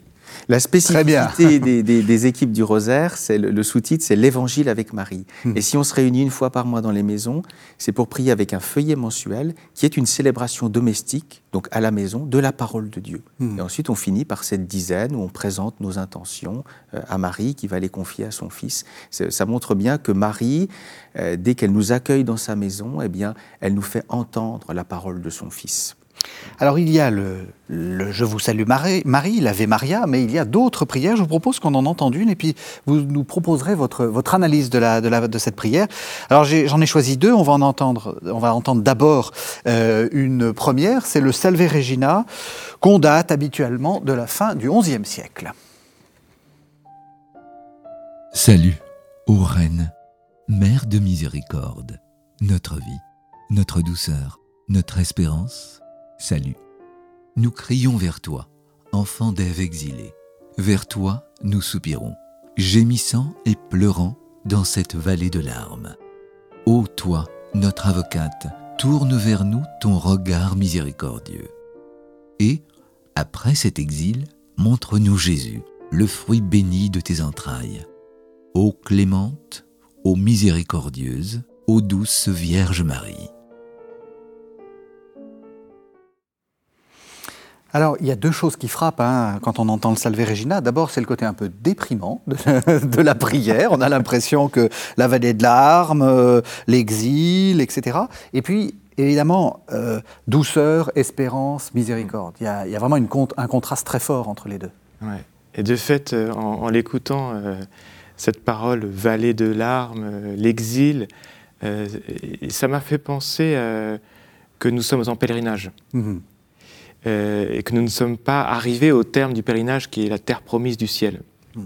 La spécificité des, équipes du Rosaire, c'est le, sous-titre, c'est l'Évangile avec Marie. Hmm. Et si on se réunit une fois par mois dans les maisons, c'est pour prier avec un feuillet mensuel qui est une célébration domestique, donc à la maison, de la parole de Dieu. Hmm. Et ensuite, on finit par cette dizaine où on présente nos intentions euh, à Marie qui va les confier à son Fils. Ça montre bien que Marie, euh, dès qu'elle nous accueille dans sa maison, eh bien, elle nous fait entendre la parole de son Fils. Alors il y a le, Je vous salue Marie, Marie l'Ave Maria, mais il y a d'autres prières. Je vous propose qu'on en entende une et puis vous nous proposerez votre, votre analyse de, la, de, cette prière. Alors j'en ai, choisi deux. On va en entendre, on va entendre d'abord euh, une première, c'est le Salve Regina, qu'on date habituellement de la fin du XIe siècle. Salut, ô Reine, Mère de miséricorde, notre vie, notre douceur, notre espérance Salut. Nous crions vers toi, enfant d'Ève exilée. Vers toi, nous soupirons, gémissant et pleurant dans cette vallée de larmes. Ô toi, notre avocate, tourne vers nous ton regard miséricordieux. Et, après cet exil, montre-nous Jésus, le fruit béni de tes entrailles. Ô clémente, ô miséricordieuse, ô douce Vierge Marie. Alors, il y a deux choses qui frappent hein, quand on entend le Salve Regina. D'abord, c'est le côté un peu déprimant de, la prière. On a l'impression que la vallée de larmes, euh, l'exil, etc. Et puis, évidemment, euh, douceur, espérance, miséricorde. Il y a, vraiment un contraste très fort entre les deux. Ouais. Et de fait, euh, en, l'écoutant, cette parole vallée de larmes, l'exil, ça m'a fait penser que nous sommes en pèlerinage. Mmh euh, et que nous ne sommes pas arrivés au terme du pèlerinage qui est la terre promise du ciel. Hmm.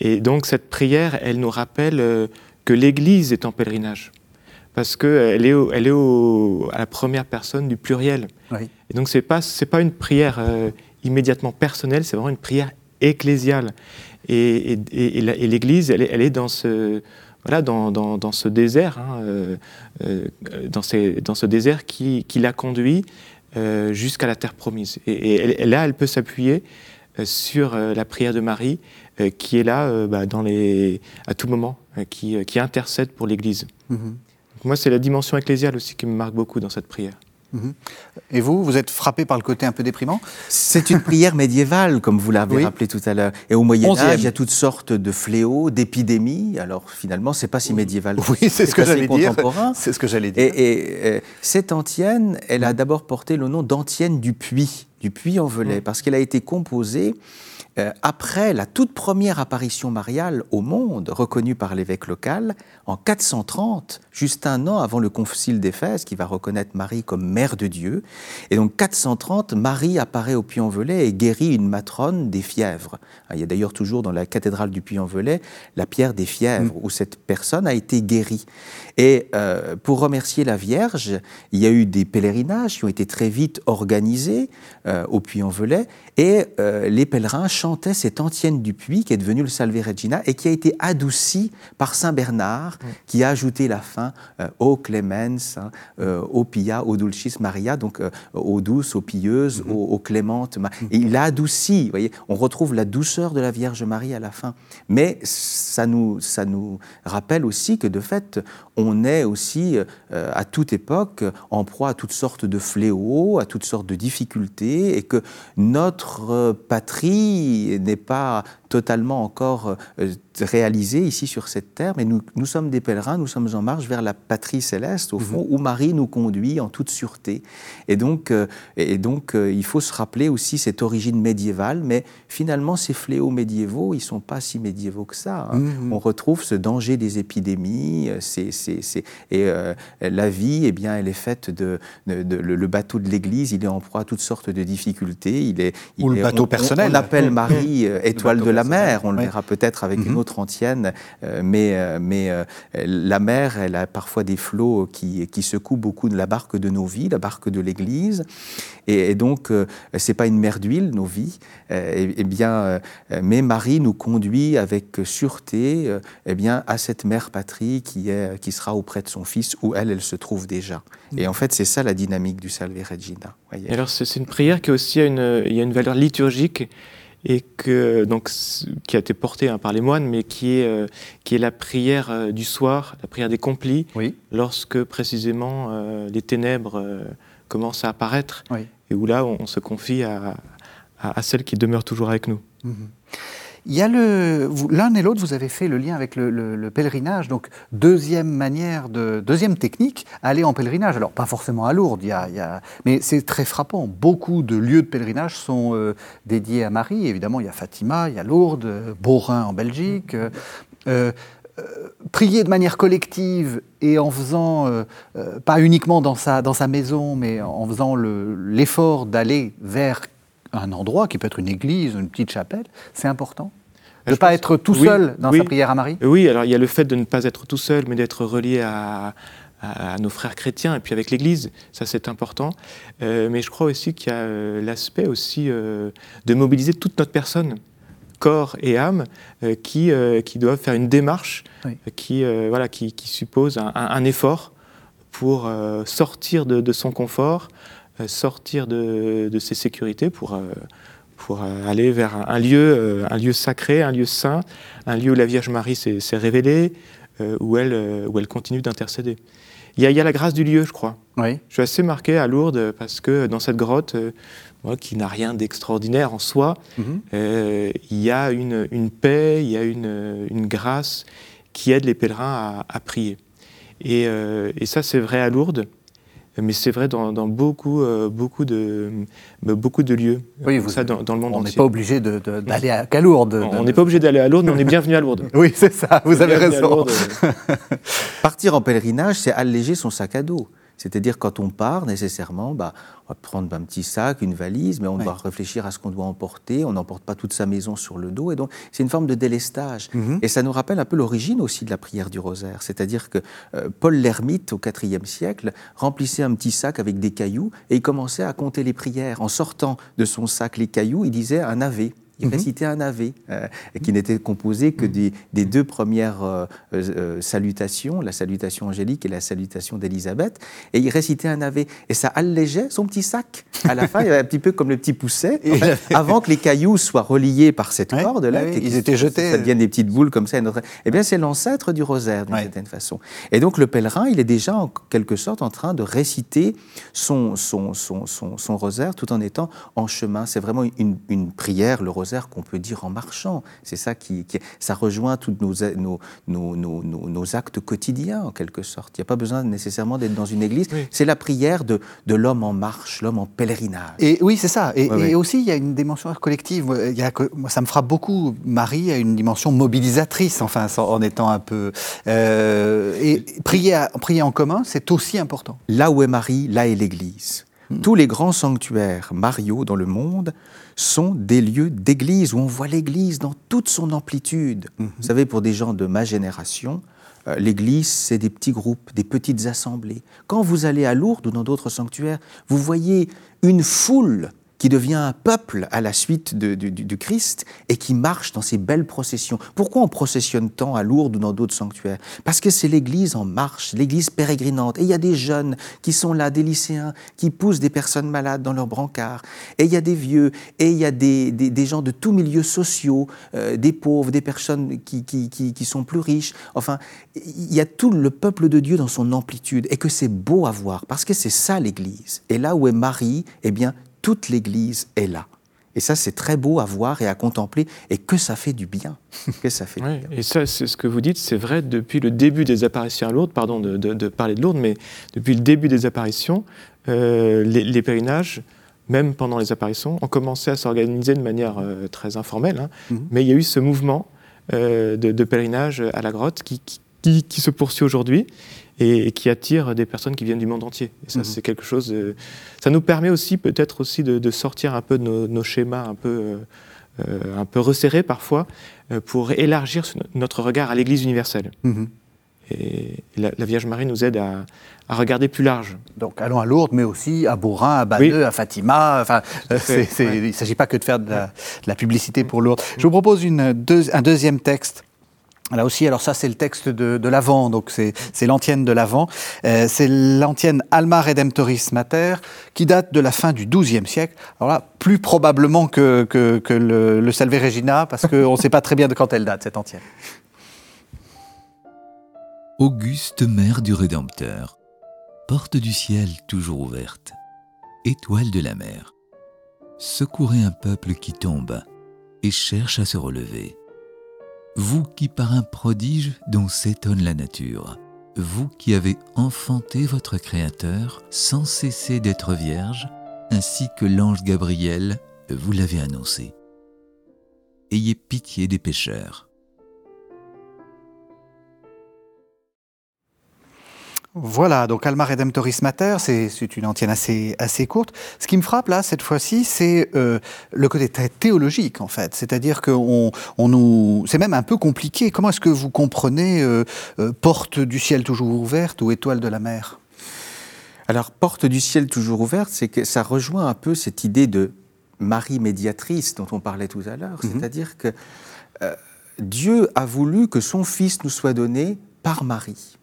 Et donc cette prière, elle nous rappelle euh, que l'Église est en pèlerinage, parce qu'elle est, elle est à la première personne du pluriel. Et donc ce n'est pas, pas une prière euh, immédiatement personnelle, c'est vraiment une prière ecclésiale. Et, l'Église, elle, est dans ce, voilà, dans, dans, ce désert, hein, euh, euh, dans, ces, dans, ce désert qui, qui l'a conduit euh, jusqu'à la terre promise. Et, là, elle peut s'appuyer sur la prière de Marie, qui est là bah, dans les, à tout moment, qui, qui intercède pour l'Église. Mm-hmm. Moi, c'est la dimension ecclésiale aussi qui me marque beaucoup dans cette prière. Mhm. Et vous, vous êtes frappé par le côté un peu déprimant C'est une prière médiévale, comme vous l'avez rappelé tout à l'heure. Et au Moyen Âge, il y a toutes sortes de fléaux, d'épidémies. Alors finalement, c'est pas si médiéval. Oui, c'est ce que j'allais dire. C'est ce que j'allais dire. Et, et, cette antienne, elle a d'abord porté le nom d'antienne du puits, du puits en Velay, parce qu'elle a été composée euh, après la toute première apparition mariale au monde, reconnue par l'évêque local, en 430, juste un an avant le concile d'Éphèse, qui va reconnaître Marie comme mère de Dieu. Et donc 430, Marie apparaît au Puy-en-Velay et guérit une matrone des fièvres. Ah, il y a d'ailleurs toujours dans la cathédrale du Puy-en-Velay la pierre des fièvres, mm. où cette personne a été guérie. Et euh, pour remercier la Vierge, il y a eu des pèlerinages qui ont été très vite organisés euh, au Puy-en-Velay, et les pèlerins chantent cette antienne du puits qui est devenue le Salve Regina et qui a été adoucie par Saint Bernard qui a ajouté la fin euh, au Clemens, hein, euh, au Pia, au Dulcis Maria, donc euh, aux douces, aux pieuses, mm-hmm. aux, clémentes. Et il a adouci, vous voyez, on retrouve la douceur de la Vierge Marie à la fin. Mais ça nous, ça nous rappelle aussi que de fait, on est aussi à toute époque en proie à toutes sortes de fléaux, à toutes sortes de difficultés et que notre patrie n'est pas totalement encore euh, réalisé ici sur cette terre, mais nous, nous, sommes des pèlerins, nous sommes en marche vers la patrie céleste, au fond, mhm. où Marie nous conduit en toute sûreté. Et donc, euh, et donc euh, il faut se rappeler aussi cette origine médiévale, mais finalement, ces fléaux médiévaux, ils ne sont pas si médiévaux que ça. Hein. Mhm. On retrouve ce danger des épidémies, c'est, et la vie, eh bien, elle est faite de, le, bateau de l'Église, il est en proie à toutes sortes de difficultés. Il est, il Ou le bateau personnel. On, appelle Marie étoile de la mer. On le verra peut-être avec une mhm. autre antienne, euh, mais, euh, mais euh, la mer, elle a parfois des flots qui, qui secouent beaucoup de la barque de nos vies, la barque de l'Église. Et, donc, c'est pas une mer d'huile, nos vies. et, eh bien, mais Marie nous conduit avec sûreté eh bien, à cette mère patrie qui, est, qui sera auprès de son fils, où elle, elle se trouve déjà. Et en fait, c'est ça la dynamique du Salve Regina. alors, c'est une prière qui a aussi une, il y a une valeur liturgique et que, donc, qui a été portée hein, par les moines, mais qui est, euh, qui est la prière euh, du soir, la prière des complis, lorsque précisément euh, les ténèbres commencent à apparaître, et où là on, se confie à, à, celle qui demeure toujours avec nous. Mhm. Il y a le, l'un et l'autre, vous avez fait le lien avec le, pèlerinage, donc deuxième manière, de, deuxième technique, aller en pèlerinage. Alors pas forcément à Lourdes, mais c'est très frappant. Beaucoup de lieux de pèlerinage sont euh, dédiés à Marie. Évidemment, il y a Fatima, il y a Lourdes, Beaurain en Belgique. Euh, euh, prier de manière collective et en faisant, pas uniquement dans sa, dans sa maison, mais en faisant l'effort d'aller vers un endroit qui peut être une église, une petite chapelle, c'est important ne pas être tout seul dans sa prière à Marie? Oui, alors il y a le fait de ne pas être tout seul, mais d'être relié à, nos frères chrétiens et puis avec l'Église, ça c'est important. Euh, mais je crois aussi qu'il y a euh, l'aspect aussi euh, de mobiliser toute notre personne, corps et âme, qui, qui doivent faire une démarche qui, voilà, qui, suppose un, effort pour sortir de, son confort, sortir de, ses sécurités pour, pour euh, aller vers un, lieu, euh, un lieu sacré, un lieu saint, un lieu où la Vierge Marie s'est révélée, où, elle, où elle continue d'intercéder. Il y, a, la grâce du lieu, je crois. Oui. Je suis assez marqué à Lourdes parce que dans cette grotte, moi, qui n'a rien d'extraordinaire en soi, mhm. il y a une, une, paix, il y a une, une, grâce qui aide les pèlerins à, à prier. Et, et ça, c'est vrai à Lourdes mais c'est vrai dans, beaucoup, euh, beaucoup, de, euh, beaucoup de lieux. Oui, vous, ça, dans, le monde on n'est pas obligé d'aller à, Lourdes. On n'est pas obligé d'aller à Lourdes, mais on est bienvenu à Lourdes. oui, c'est ça, vous avez raison. Partir en pèlerinage, c'est alléger son sac à dos. C'est-à-dire quand on part, nécessairement, bah, on va prendre un petit sac, une valise, mais on doit réfléchir à ce qu'on doit emporter. On n'emporte pas toute sa maison sur le dos. Et donc, c'est une forme de délestage. Mhm. Et ça nous rappelle un peu l'origine aussi de la prière du rosaire. C'est-à-dire que euh, Paul l'ermite, au IVe siècle, remplissait un petit sac avec des cailloux et il commençait à compter les prières. En sortant de son sac les cailloux, il disait un ave Il mhm. récitait un ave, euh, qui n'était composé que des, deux premières euh, euh, salutations, la salutation angélique et la salutation d'Élisabeth. Et il récitait un ave. Et ça allégeait son petit sac. À la fin, il y avait un petit peu comme le petit pousset. avant que les cailloux soient reliés par cette corde-là, ils étaient jetés. Ça devienne des petites boules comme ça. Eh bien, c'est l'ancêtre du rosaire, d'une certaine façon. Et donc, le pèlerin, il est déjà en quelque sorte en train de réciter son, son, son, son, rosaire tout en étant en chemin. C'est vraiment une, une prière, le rosaire qu'on peut dire en marchant. C'est ça qui, ça rejoint tous nos nos, nos, nos, actes quotidiens en quelque sorte. Il n'y a pas besoin nécessairement d'être dans une église. C'est la prière de, de l'homme en marche, l'homme en pèlerinage. Et oui, c'est ça. Et, aussi, il y a une dimension collective. Il y a, moi, ça me frappe beaucoup. Marie a une dimension mobilisatrice, enfin, en étant un peu. Euh, et prier, prier en commun, c'est aussi important. Là où est Marie, là est l'Église. Hmm. Tous les grands sanctuaires mariaux dans le monde sont des lieux d'église où on voit l'église dans toute son amplitude. Hmm. Vous savez, pour des gens de ma génération, euh, l'église, c'est des petits groupes, des petites assemblées. Quand vous allez à Lourdes ou dans d'autres sanctuaires, vous voyez une foule qui devient un peuple à la suite du, Christ et qui marche dans ces belles processions. Pourquoi on processionne tant à Lourdes ou dans d'autres sanctuaires? Parce que c'est l'Église en marche, l'Église pérégrinante. Et il y a des jeunes qui sont là, des lycéens, qui poussent des personnes malades dans leurs brancards. Et il y a des vieux, et il y a des, des, gens de tous milieux sociaux, euh, des pauvres, des personnes qui, qui, qui sont plus riches. Enfin, il y a tout le peuple de Dieu dans son amplitude et que c'est beau à voir parce que c'est ça l'Église. Et là où est Marie, eh bien, toute l'Église est là. Et ça, c'est très beau à voir et à contempler, et que ça fait du bien. Que ça fait bien. Et ça, c'est ce que vous dites, c'est vrai depuis le début des apparitions à Lourdes, pardon de, parler de Lourdes, mais depuis le début des apparitions, euh, les, pèlerinages, même pendant les apparitions, ont commencé à s'organiser de manière euh, très informelle. Hein. Mhm. Mais il y a eu ce mouvement euh, de, pèlerinage à la grotte qui, qui se poursuit aujourd'hui et, qui attire des personnes qui viennent du monde entier. Et ça, mhm. c'est quelque chose. ça nous permet aussi, peut-être aussi, de, sortir un peu de nos, schémas un peu, euh, un peu resserrés parfois, euh, pour élargir notre regard à l'Église universelle. Mhm. Et la, Vierge Marie nous aide à, regarder plus large. Donc allons à Lourdes, mais aussi à Bourrin, à Banneux, à Fatima. Enfin, il ne s'agit pas que de faire de la, publicité pour Lourdes. Je vous propose une, un deuxième texte Là aussi, alors ça c'est le texte de, de l'Avent, donc c'est l'antienne de l'Avent. Euh, c'est l'antienne Alma Redemptoris Mater, qui date de la fin du XIIe siècle. Alors là, plus probablement que, le, le Salve Regina, parce qu'on ne sait pas très bien de quand elle date, cette antienne. Auguste Mère du Rédempteur, porte du ciel toujours ouverte, étoile de la mer, secourez un peuple qui tombe et cherche à se relever vous qui par un prodige dont s'étonne la nature, vous qui avez enfanté votre Créateur sans cesser d'être vierge, ainsi que l'ange Gabriel vous l'avait annoncé. Ayez pitié des pécheurs Voilà, donc Alma Redemptoris Mater, c'est une antienne assez, assez courte. Ce qui me frappe là, cette fois-ci, c'est euh, le côté très théologique, en fait. C'est-à-dire que on, nous... c'est même un peu compliqué. Comment est-ce que vous comprenez euh, euh, porte du ciel toujours ouverte ou étoile de la mer? Alors, porte du ciel toujours ouverte, c'est que ça rejoint un peu cette idée de Marie médiatrice dont on parlait tout à l'heure. Mhm. C'est-à-dire que Dieu a voulu que son Fils nous soit donné par Marie.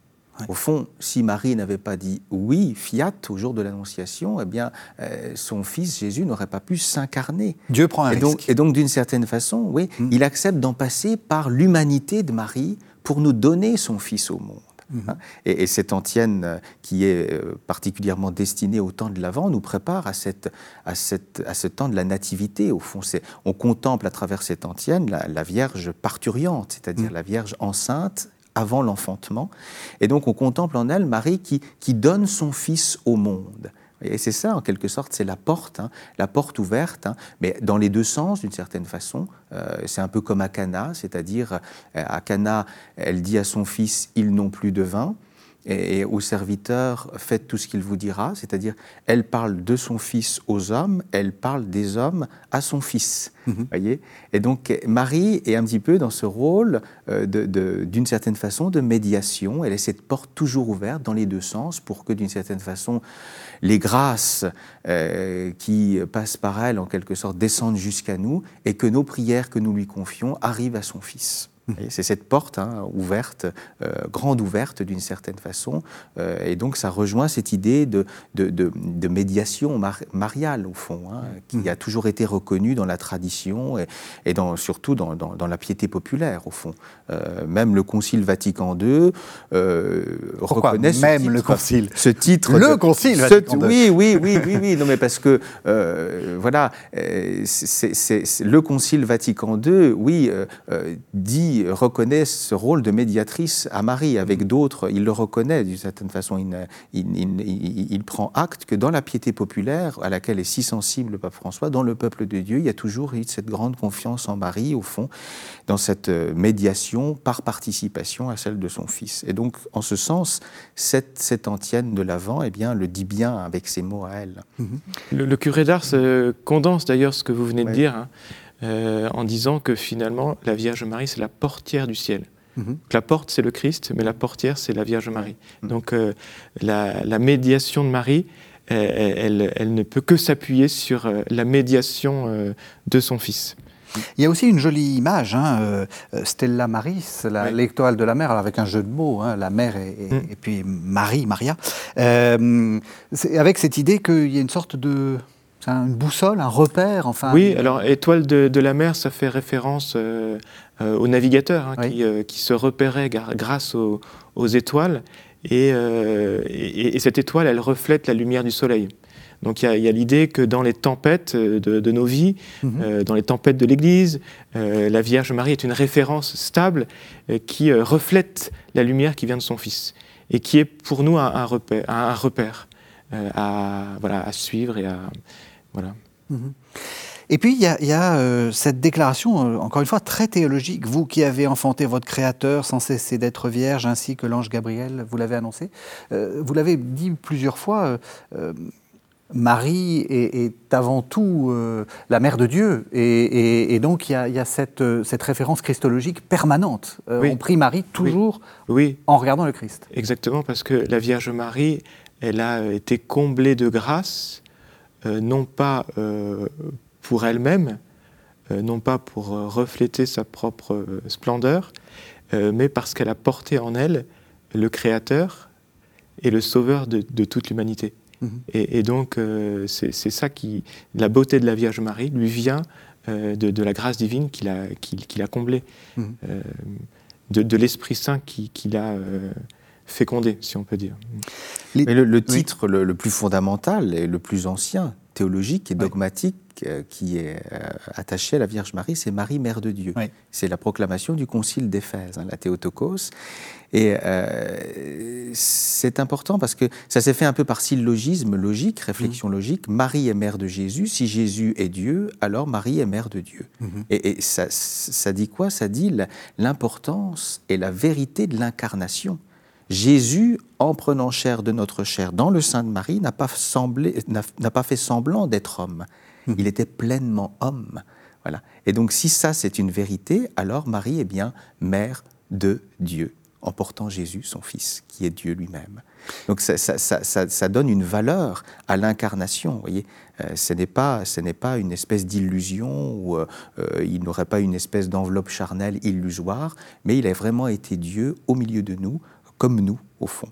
Au fond, si Marie n'avait pas dit oui, fiat, au jour de l'Annonciation, eh bien, euh, son fils Jésus n'aurait pas pu s'incarner. Dieu prend un et donc, Et donc, d'une certaine façon, oui, hmm. il accepte d'en passer par l'humanité de Marie pour nous donner son fils au monde. Hmm. Hein. et, cette antienne euh, qui est euh, particulièrement destinée au temps de l'Avent nous prépare à, cette, à, cette, à ce temps de la nativité. Au fond, on contemple à travers cette antienne la, Vierge parturiante, c'est-à-dire hmm. la Vierge enceinte avant l'enfantement. Et donc on contemple en elle Marie qui, qui donne son Fils au monde. Et c'est ça, en quelque sorte, c'est la porte, hein, la porte ouverte, hein, mais dans les deux sens, d'une certaine façon. Euh, c'est un peu comme à Cana, c'est-à-dire euh, à Cana, elle dit à son fils, ils n'ont plus de vin. Et, au serviteur, faites tout ce qu'il vous dira, c'est-à-dire elle parle de son fils aux hommes, elle parle des hommes à son fils. Mhm. voyez? Et donc Marie est un petit peu dans ce rôle euh, d'une certaine façon de médiation. Elle est cette porte toujours ouverte dans les deux sens pour que d'une certaine façon les grâces euh, qui passent par elle en quelque sorte descendent jusqu'à nous et que nos prières que nous lui confions arrivent à son Fils. C'est cette porte hein, ouverte, euh, grande ouverte d'une certaine façon. Euh, et donc ça rejoint cette idée de, de, médiation mariale, au fond, hein, qui mm. a toujours été reconnue dans la tradition et, et dans, surtout dans, dans, la piété populaire, au fond. Euh, même le Concile Vatican II reconnaît ce même titre, le Concile Ce titre. Le Concile Vatican II. Oui, oui, oui, oui, oui. Non, mais parce que, voilà, le Concile Vatican II, oui, dit reconnaît ce rôle de médiatrice à Marie. Avec mm. d'autres, il le reconnaît d'une certaine façon. Il, prend acte que dans la piété populaire, à laquelle est si sensible le pape François, dans le peuple de Dieu, il y a toujours eu cette grande confiance en Marie, au fond, dans cette euh, médiation par participation à celle de son fils. Et donc, en ce sens, cette, cette antienne de l'Avent eh bien, le dit bien avec ses mots à elle. Mm-hmm. Le, curé d'Ars condense d'ailleurs ce que vous venez de dire. Hein. Euh, en disant que finalement, la Vierge Marie, c'est la portière du ciel. Mhm. La porte, c'est le Christ, mais la portière, c'est la Vierge Marie. Donc euh, la, médiation de Marie, elle, ne peut que s'appuyer sur euh, la médiation de son Fils. Il y a aussi une jolie image, hein, Stella Maris, l'étoile de la mer, avec un jeu de mots, hein, la mer et, mm. et, puis Marie, Maria, avec cette idée qu'il y a une sorte de une boussole, un repère enfin. Oui, alors étoile de, la mer, ça fait référence euh, euh, aux navigateurs hein, euh, qui, se repéraient grâce aux, étoiles. Et, cette étoile, elle reflète la lumière du soleil. Donc il y a, l'idée que dans les tempêtes de, nos vies, mhm. dans les tempêtes de l'Église, la Vierge Marie est une référence stable qui reflète la lumière qui vient de son Fils et qui est pour nous un, repère, un, repère à, voilà, à suivre et à, Mhm. Et puis, il y a, euh, cette déclaration, euh, encore une fois, très théologique. Vous qui avez enfanté votre Créateur sans cesser d'être vierge, ainsi que l'ange Gabriel, vous l'avez annoncé. Euh, vous l'avez dit plusieurs fois, Marie est, avant tout la mère de Dieu. Et, donc, il y a, cette, référence christologique permanente. On prie Marie toujours oui. en regardant le Christ. Exactement, parce que la Vierge Marie, elle a été comblée de grâce euh, non pas euh, pour elle-même, euh, non pas pour refléter sa propre splendeur, mais parce qu'elle a porté en elle le Créateur et le Sauveur de, toute l'humanité. Mhm. Et, donc, c'est ça qui. La beauté de la Vierge Marie lui vient de, la grâce divine qu'il a, a comblée, mhm. de, l'Esprit Saint qui, l'a fécondé, si on peut dire. Mais le, titre le, plus fondamental et le plus ancien, théologique et dogmatique euh, qui est euh, attaché à la Vierge Marie, c'est Marie, Mère de Dieu. C'est la proclamation du Concile d'Éphèse, hein, la Théotokos. Et euh, c'est important parce que ça s'est fait un peu par syllogisme logique, réflexion mmh. logique. Marie est mère de Jésus. Si Jésus est Dieu, alors Marie est mère de Dieu. Mmh. Et, ça, ça, dit quoi? Ça dit l'importance et la vérité de l'incarnation. Jésus, en prenant chair de notre chair dans le sein de Marie, n'a pas, pas, fait semblant d'être homme. Hmm. Il était pleinement homme. Voilà. Et donc, si ça, c'est une vérité, alors Marie est bien mère de Dieu, en portant Jésus, son Fils, qui est Dieu lui-même. Donc, ça, donne une valeur à l'incarnation. voyez, euh, ce n'est pas, pas une espèce d'illusion où euh, euh, il n'aurait pas une espèce d'enveloppe charnelle illusoire, mais il a vraiment été Dieu au milieu de nous comme nous, au fond.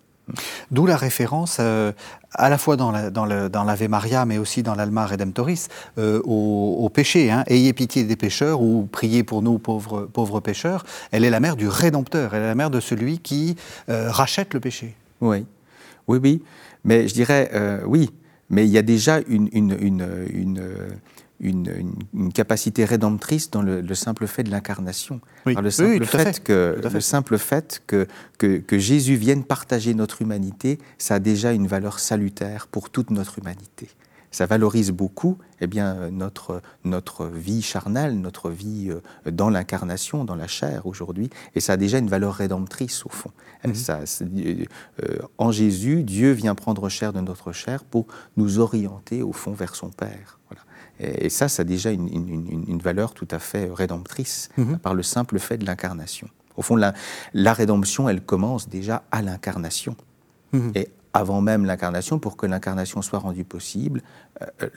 D'où la référence, euh, à la fois dans l'Ave la, dans Maria, mais aussi dans l'Alma Redemptoris, euh, au, péché. Hein. Ayez pitié des pécheurs ou priez pour nous, pauvres, pauvres pécheurs. Elle est la mère du Rédempteur, elle est la mère de celui qui euh, rachète le péché. Oui, oui, oui. Mais je dirais, oui, mais il y a déjà une une, capacité rédemptrice dans le, simple fait de l'incarnation. le simple, fait, Que, le simple fait que, que, Jésus vienne partager notre humanité, ça a déjà une valeur salutaire pour toute notre humanité. ça valorise beaucoup eh bien, notre, notre vie charnelle, notre vie euh, dans l'incarnation, dans la chair aujourd'hui, et ça a déjà une valeur rédemptrice au fond. Mhm. Ça, euh, en Jésus, Dieu vient prendre chair de notre chair pour nous orienter au fond vers son Père. Voilà. Et, ça, ça a déjà une, une, valeur tout à fait rédemptrice mhm. par le simple fait de l'incarnation. Au fond, la, la, rédemption, elle commence déjà à l'incarnation. Mhm. Et avant même l'incarnation, pour que l'incarnation soit rendue possible,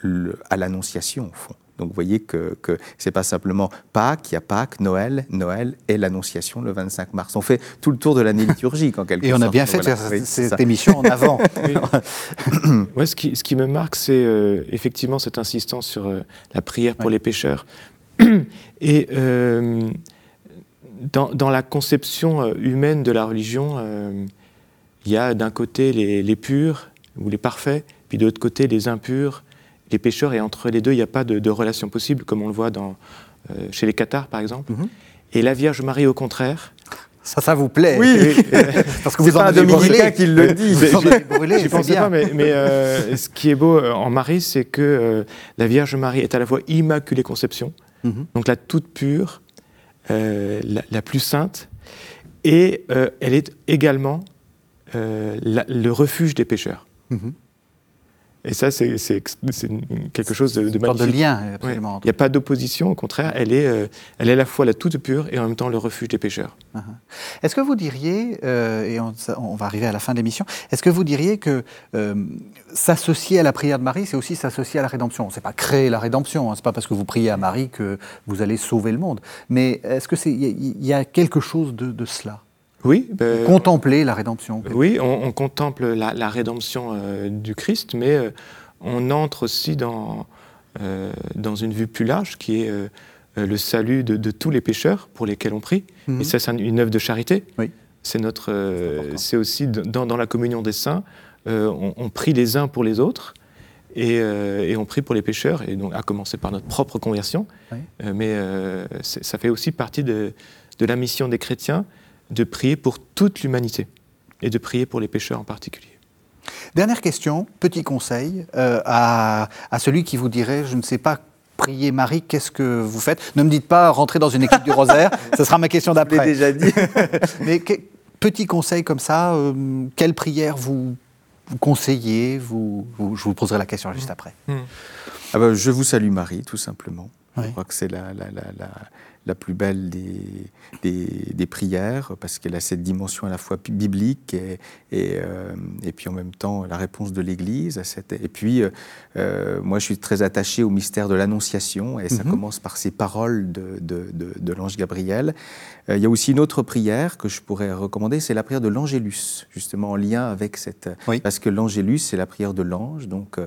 euh, à l'annonciation, au fond. Donc vous voyez que, que ce n'est pas simplement Pâques, il y a Pâques, Noël, Noël et l'Annonciation le 25 mars. On fait tout le tour de l'année liturgique en quelque sorte. Et on a bien fait cette émission en avant. Oui. ce, qui, ce, qui, me marque, c'est euh, effectivement cette insistance sur euh, la prière pour les pécheurs. Et dans, dans, la conception humaine de la religion, il y a d'un côté les, purs ou les parfaits, puis de l'autre côté les impurs, les pécheurs, et entre les deux, il n'y a pas de, relation possible, comme on le voit dans, euh, chez les cathares, par exemple. Mhm. Et la Vierge Marie, au contraire, ça, ça vous plaît Oui, parce que vous en avez brûlé. qui le dit. Je ne pensais pas, mais, euh, ce qui est beau euh, en Marie, c'est que la Vierge Marie est à la fois Immaculée Conception, mhm. donc la toute pure, la, la, plus sainte, et elle est également euh, le refuge des pêcheurs. Mhm. Et ça, c'est quelque chose de, de magnifique. de lien, absolument. Il n'y a pas d'opposition, au contraire, elle est, euh, elle est à la fois la toute pure et en même temps le refuge des pêcheurs. Uh-huh. Est-ce que vous diriez, euh, et on, va arriver à la fin de l'émission, est-ce que vous diriez que s'associer à la prière de Marie, c'est aussi s'associer à la rédemption? C'est pas créer la rédemption, hein, c'est pas parce que vous priez à Marie que vous allez sauver le monde. Mais est-ce qu'il y, y, a quelque chose de, de cela? Oui. Ben, Contempler la rédemption. Oui, on, contemple la, rédemption euh, du Christ, mais euh, on entre aussi dans, euh, dans une vue plus large qui est le salut de, tous les pécheurs pour lesquels on prie. Mhm. Et ça, c'est une œuvre de charité. Oui. C'est notre, c'est aussi dans, dans, la communion des saints, on, prie les uns pour les autres. Et, et, on prie pour les pécheurs, et donc à commencer par notre propre conversion. mais ça fait aussi partie de, de la mission des chrétiens de prier pour toute l'humanité et de prier pour les pécheurs en particulier. Dernière question, petit conseil euh, à, celui qui vous dirait, je ne sais pas prier Marie, qu'est-ce que vous faites? Ne me dites pas rentrer dans une équipe du rosaire, ce sera ma question d'après. Je déjà dit. Mais petit conseil comme ça, euh, quelle prière vous, conseillez? Vous, Je vous poserai la question juste après. Hmm. Ah ben, je vous salue Marie, tout simplement. Je crois que c'est la, la, la, la plus belle des, des, prières, parce qu'elle a cette dimension à la fois biblique et, et, euh, et puis en même temps la réponse de l'Église. Et puis, euh, euh, moi, je suis très attaché au mystère de l'Annonciation, et ça mhm. commence par ces paroles de, de, de, l'ange Gabriel. il y a aussi une autre prière que je pourrais recommander, c'est la prière de l'Angélus, justement en lien avec cette... Parce que l'Angélus, c'est la prière de l'ange, donc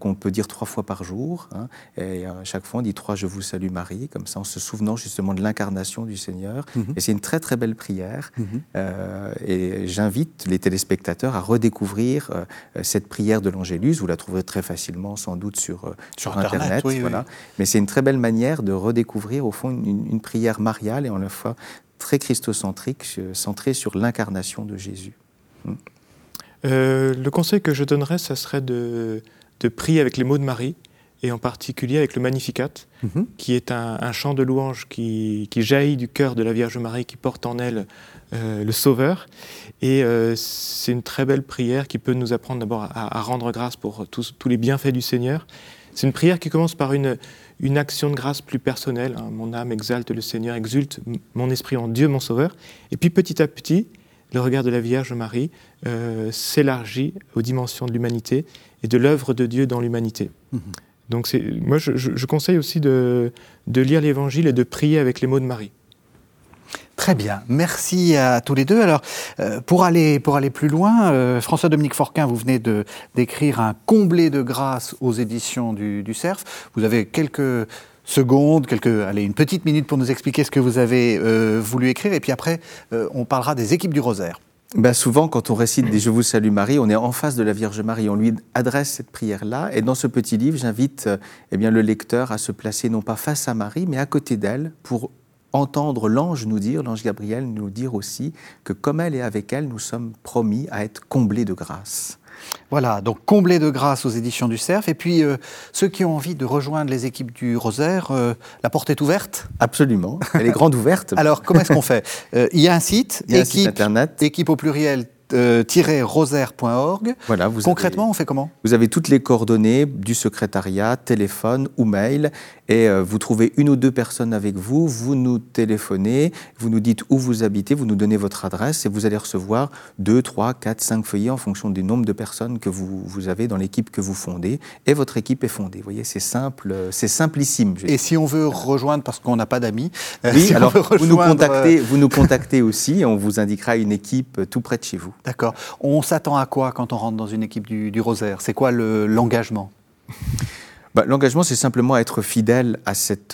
qu'on peut dire trois fois par jour. Hein, et à chaque fois, on dit trois « Je vous salue Marie », comme ça, en se justement de l'incarnation du Seigneur. Mhm. Et c'est une très très belle prière. Mhm. Euh, et j'invite les téléspectateurs à redécouvrir euh, cette prière de l'Angélus. Vous la trouverez très facilement sans doute sur, euh, sur, Internet. voilà. Mais c'est une très belle manière de redécouvrir au fond une, prière mariale et en la fois très christocentrique, centrée sur l'incarnation de Jésus. Hmm. le conseil que je donnerais, ça serait de, de prier avec les mots de Marie et en particulier avec le Magnificat, mhm. qui est un, chant de louange qui, jaillit du cœur de la Vierge Marie, qui porte en elle euh, le Sauveur. Et euh, c'est une très belle prière qui peut nous apprendre d'abord à, rendre grâce pour tous, les bienfaits du Seigneur. C'est une prière qui commence par une, une action de grâce plus personnelle. Hein. Mon âme exalte le Seigneur, exulte mon esprit en Dieu, mon Sauveur. Et puis petit à petit, le regard de la Vierge Marie euh, s'élargit aux dimensions de l'humanité et de l'œuvre de Dieu dans l'humanité. Mhm. Donc moi, je, conseille aussi de, lire l'Évangile et de prier avec les mots de Marie. Très bien, merci à tous les deux. Alors, euh, pour, aller, pour aller plus loin, euh, François-Dominique Forquin, vous venez d'écrire un comblé de grâce aux éditions du, CERF. Vous avez quelques secondes, quelques, allez, une petite minute pour nous expliquer ce que vous avez euh, voulu écrire, et puis après, on parlera des équipes du Rosaire. Ben souvent, quand on récite des Je vous salue Marie, on est en face de la Vierge Marie, on lui adresse cette prière-là. Et dans ce petit livre, j'invite euh, eh bien, le lecteur à se placer non pas face à Marie, mais à côté d'elle pour entendre l'ange nous dire, l'ange Gabriel nous dire aussi que comme elle est avec elle, nous sommes promis à être comblés de grâce. Voilà, donc comblé de grâce aux éditions du Cerf. Et puis, euh, ceux qui ont envie de rejoindre les équipes du Rosaire, euh, la porte est ouverte Absolument, elle est grande ouverte. Alors, comment est-ce qu'on fait? Euh, Il y a un site, Il y a un équipe, site internet. équipe au pluriel rosaire.org. Voilà, vous Concrètement, avez- on fait comment? Vous avez toutes les coordonnées du secrétariat, téléphone ou mail, et euh, vous trouvez une ou deux personnes avec vous, vous nous téléphonez, vous nous dites où vous habitez, vous nous donnez votre adresse, et vous allez recevoir deux, trois, quatre, cinq feuillets en fonction du nombre de personnes que vous, vous avez dans l'équipe que vous fondez, et votre équipe est fondée. Vous voyez, c'est simple, euh, c'est simplissime. Et si on veut rejoindre, parce qu'on n'a pas d'amis, euh, Oui, si alors vous nous, contactez, euh, vous nous contactez aussi et on vous indiquera une équipe euh, tout près de chez vous. D'accord. On s'attend à quoi quand on rentre dans une équipe du, Rosaire? C'est quoi le- l'engagement? Bah, L'engagement, c'est simplement être fidèle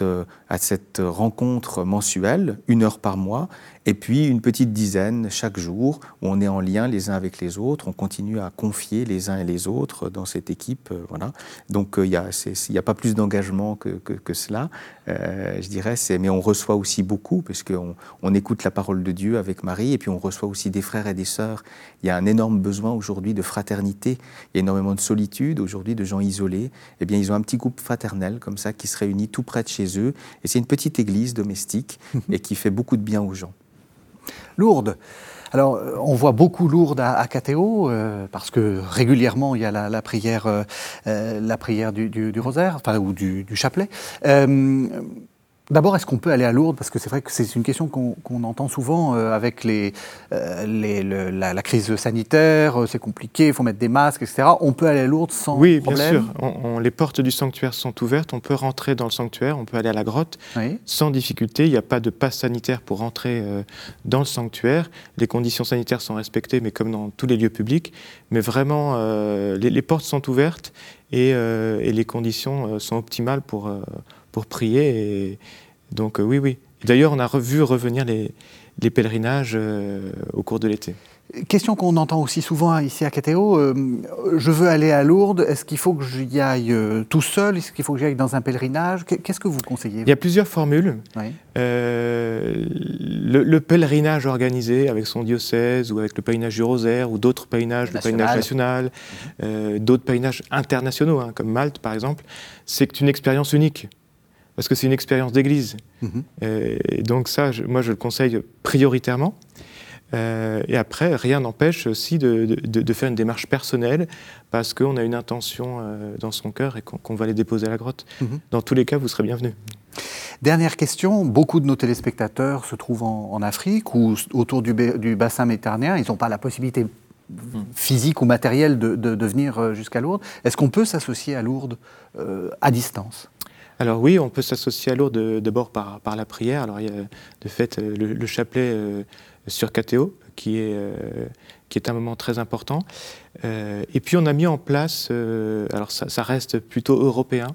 euh, à cette rencontre mensuelle, une heure par mois, et puis une petite dizaine chaque jour, où on est en lien les uns avec les autres, on continue à confier les uns et les autres dans cette équipe. euh, voilà. Donc euh, il n'y a, a pas plus d'engagement que, que, que cela, euh, je dirais, mais on reçoit aussi beaucoup, parce qu'on on écoute la parole de Dieu avec Marie, et puis on reçoit aussi des frères et des sœurs. Il y a un énorme besoin aujourd'hui de fraternité, il y a énormément de solitude aujourd'hui, de gens isolés. Eh bien, ils ont un petit groupe fraternel comme ça qui se réunit tout près de chez eux, et c'est une petite église domestique et qui fait beaucoup de bien aux gens. Lourdes. Alors, euh, on voit beaucoup Lourdes à, à euh, parce que régulièrement, il y a la, prière, euh, du, rosaire, enfin, ou du, chapelet. D'abord, est-ce qu'on peut aller à Lourdes? Parce que c'est vrai que c'est une question qu'on entend souvent euh, avec les, euh, les- le- la, la crise sanitaire, euh, c'est compliqué, il faut mettre des masques, etc. On peut aller à Lourdes sans Oui, bien problème? sûr. On- on- les portes du sanctuaire sont ouvertes. On peut rentrer dans le sanctuaire. On peut aller à la grotte Oui. sans difficulté. Il n'y a pas de passe sanitaire pour rentrer dans le sanctuaire. Les conditions sanitaires sont respectées, mais comme dans tous les lieux publics. Mais vraiment, les, les portes sont ouvertes et, et les conditions sont optimales pour, pour prier. Et donc, euh, oui, oui. D'ailleurs, on a revu revenir les, les pèlerinages euh, au cours de l'été. Question qu'on entend aussi souvent ici à Catéo, euh, je veux aller à Lourdes, est-ce qu'il faut que j'y aille euh, tout seul? Est-ce qu'il faut que j'y aille dans un pèlerinage? Qu'est- Qu'est-ce que vous conseillez Il y a plusieurs formules. Oui. Euh, le, le pèlerinage organisé avec son diocèse ou avec le pèlerinage du rosaire ou d'autres pèlerinages, le pèlerinage national, d'autres pèlerinages internationaux, hein, comme Malte par exemple, c'est une expérience unique. Parce que c'est une expérience d'église. Mhm. Et donc ça, je- moi je le conseille prioritairement. Euh, et après, rien n'empêche aussi de, de- de faire une démarche personnelle parce qu'on a une intention euh, dans son cœur et qu'on va les déposer à la grotte. Mhm. Dans tous les cas, vous serez bienvenus. Dernière question, beaucoup de nos téléspectateurs se trouvent en, en Afrique ou autour du, ba- du bassin méditerranéen, ils n'ont pas la possibilité physique ou matérielle de, venir euh, jusqu'à Lourdes. Est-ce qu'on peut s'associer à Lourdes euh, à distance? Alors oui, on peut s'associer à Lourdes euh, d'abord par, par la prière. Alors il y a de fait euh, le, le chapelet euh, sur Catéo, qui est, euh, qui est un moment très important. Euh, et puis on a mis en place, alors ça, ça reste plutôt européen,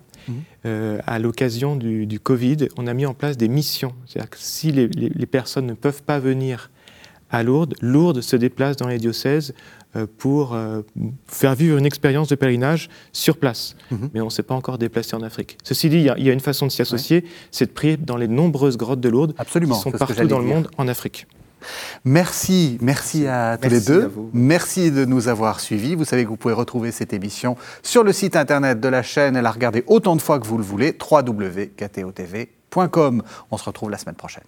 euh, à l'occasion du, du Covid, on a mis en place des missions. C'est-à-dire que si les, les- les personnes ne peuvent pas venir à Lourdes, Lourdes se déplace dans les diocèses euh, pour euh, faire vivre une expérience de pèlerinage sur place. Mhm. Mais on ne s'est pas encore déplacé en Afrique. Ceci dit, il y, a une façon de s'y associer, c'est de prier dans les nombreuses grottes de Lourdes qui sont partout dans le monde en Afrique. Merci, merci à tous les deux. Merci de nous avoir suivis. Vous savez que vous pouvez retrouver cette émission sur le site internet de la chaîne et la regarder autant de fois que vous le voulez, www.ktotv.com. On se retrouve la semaine prochaine.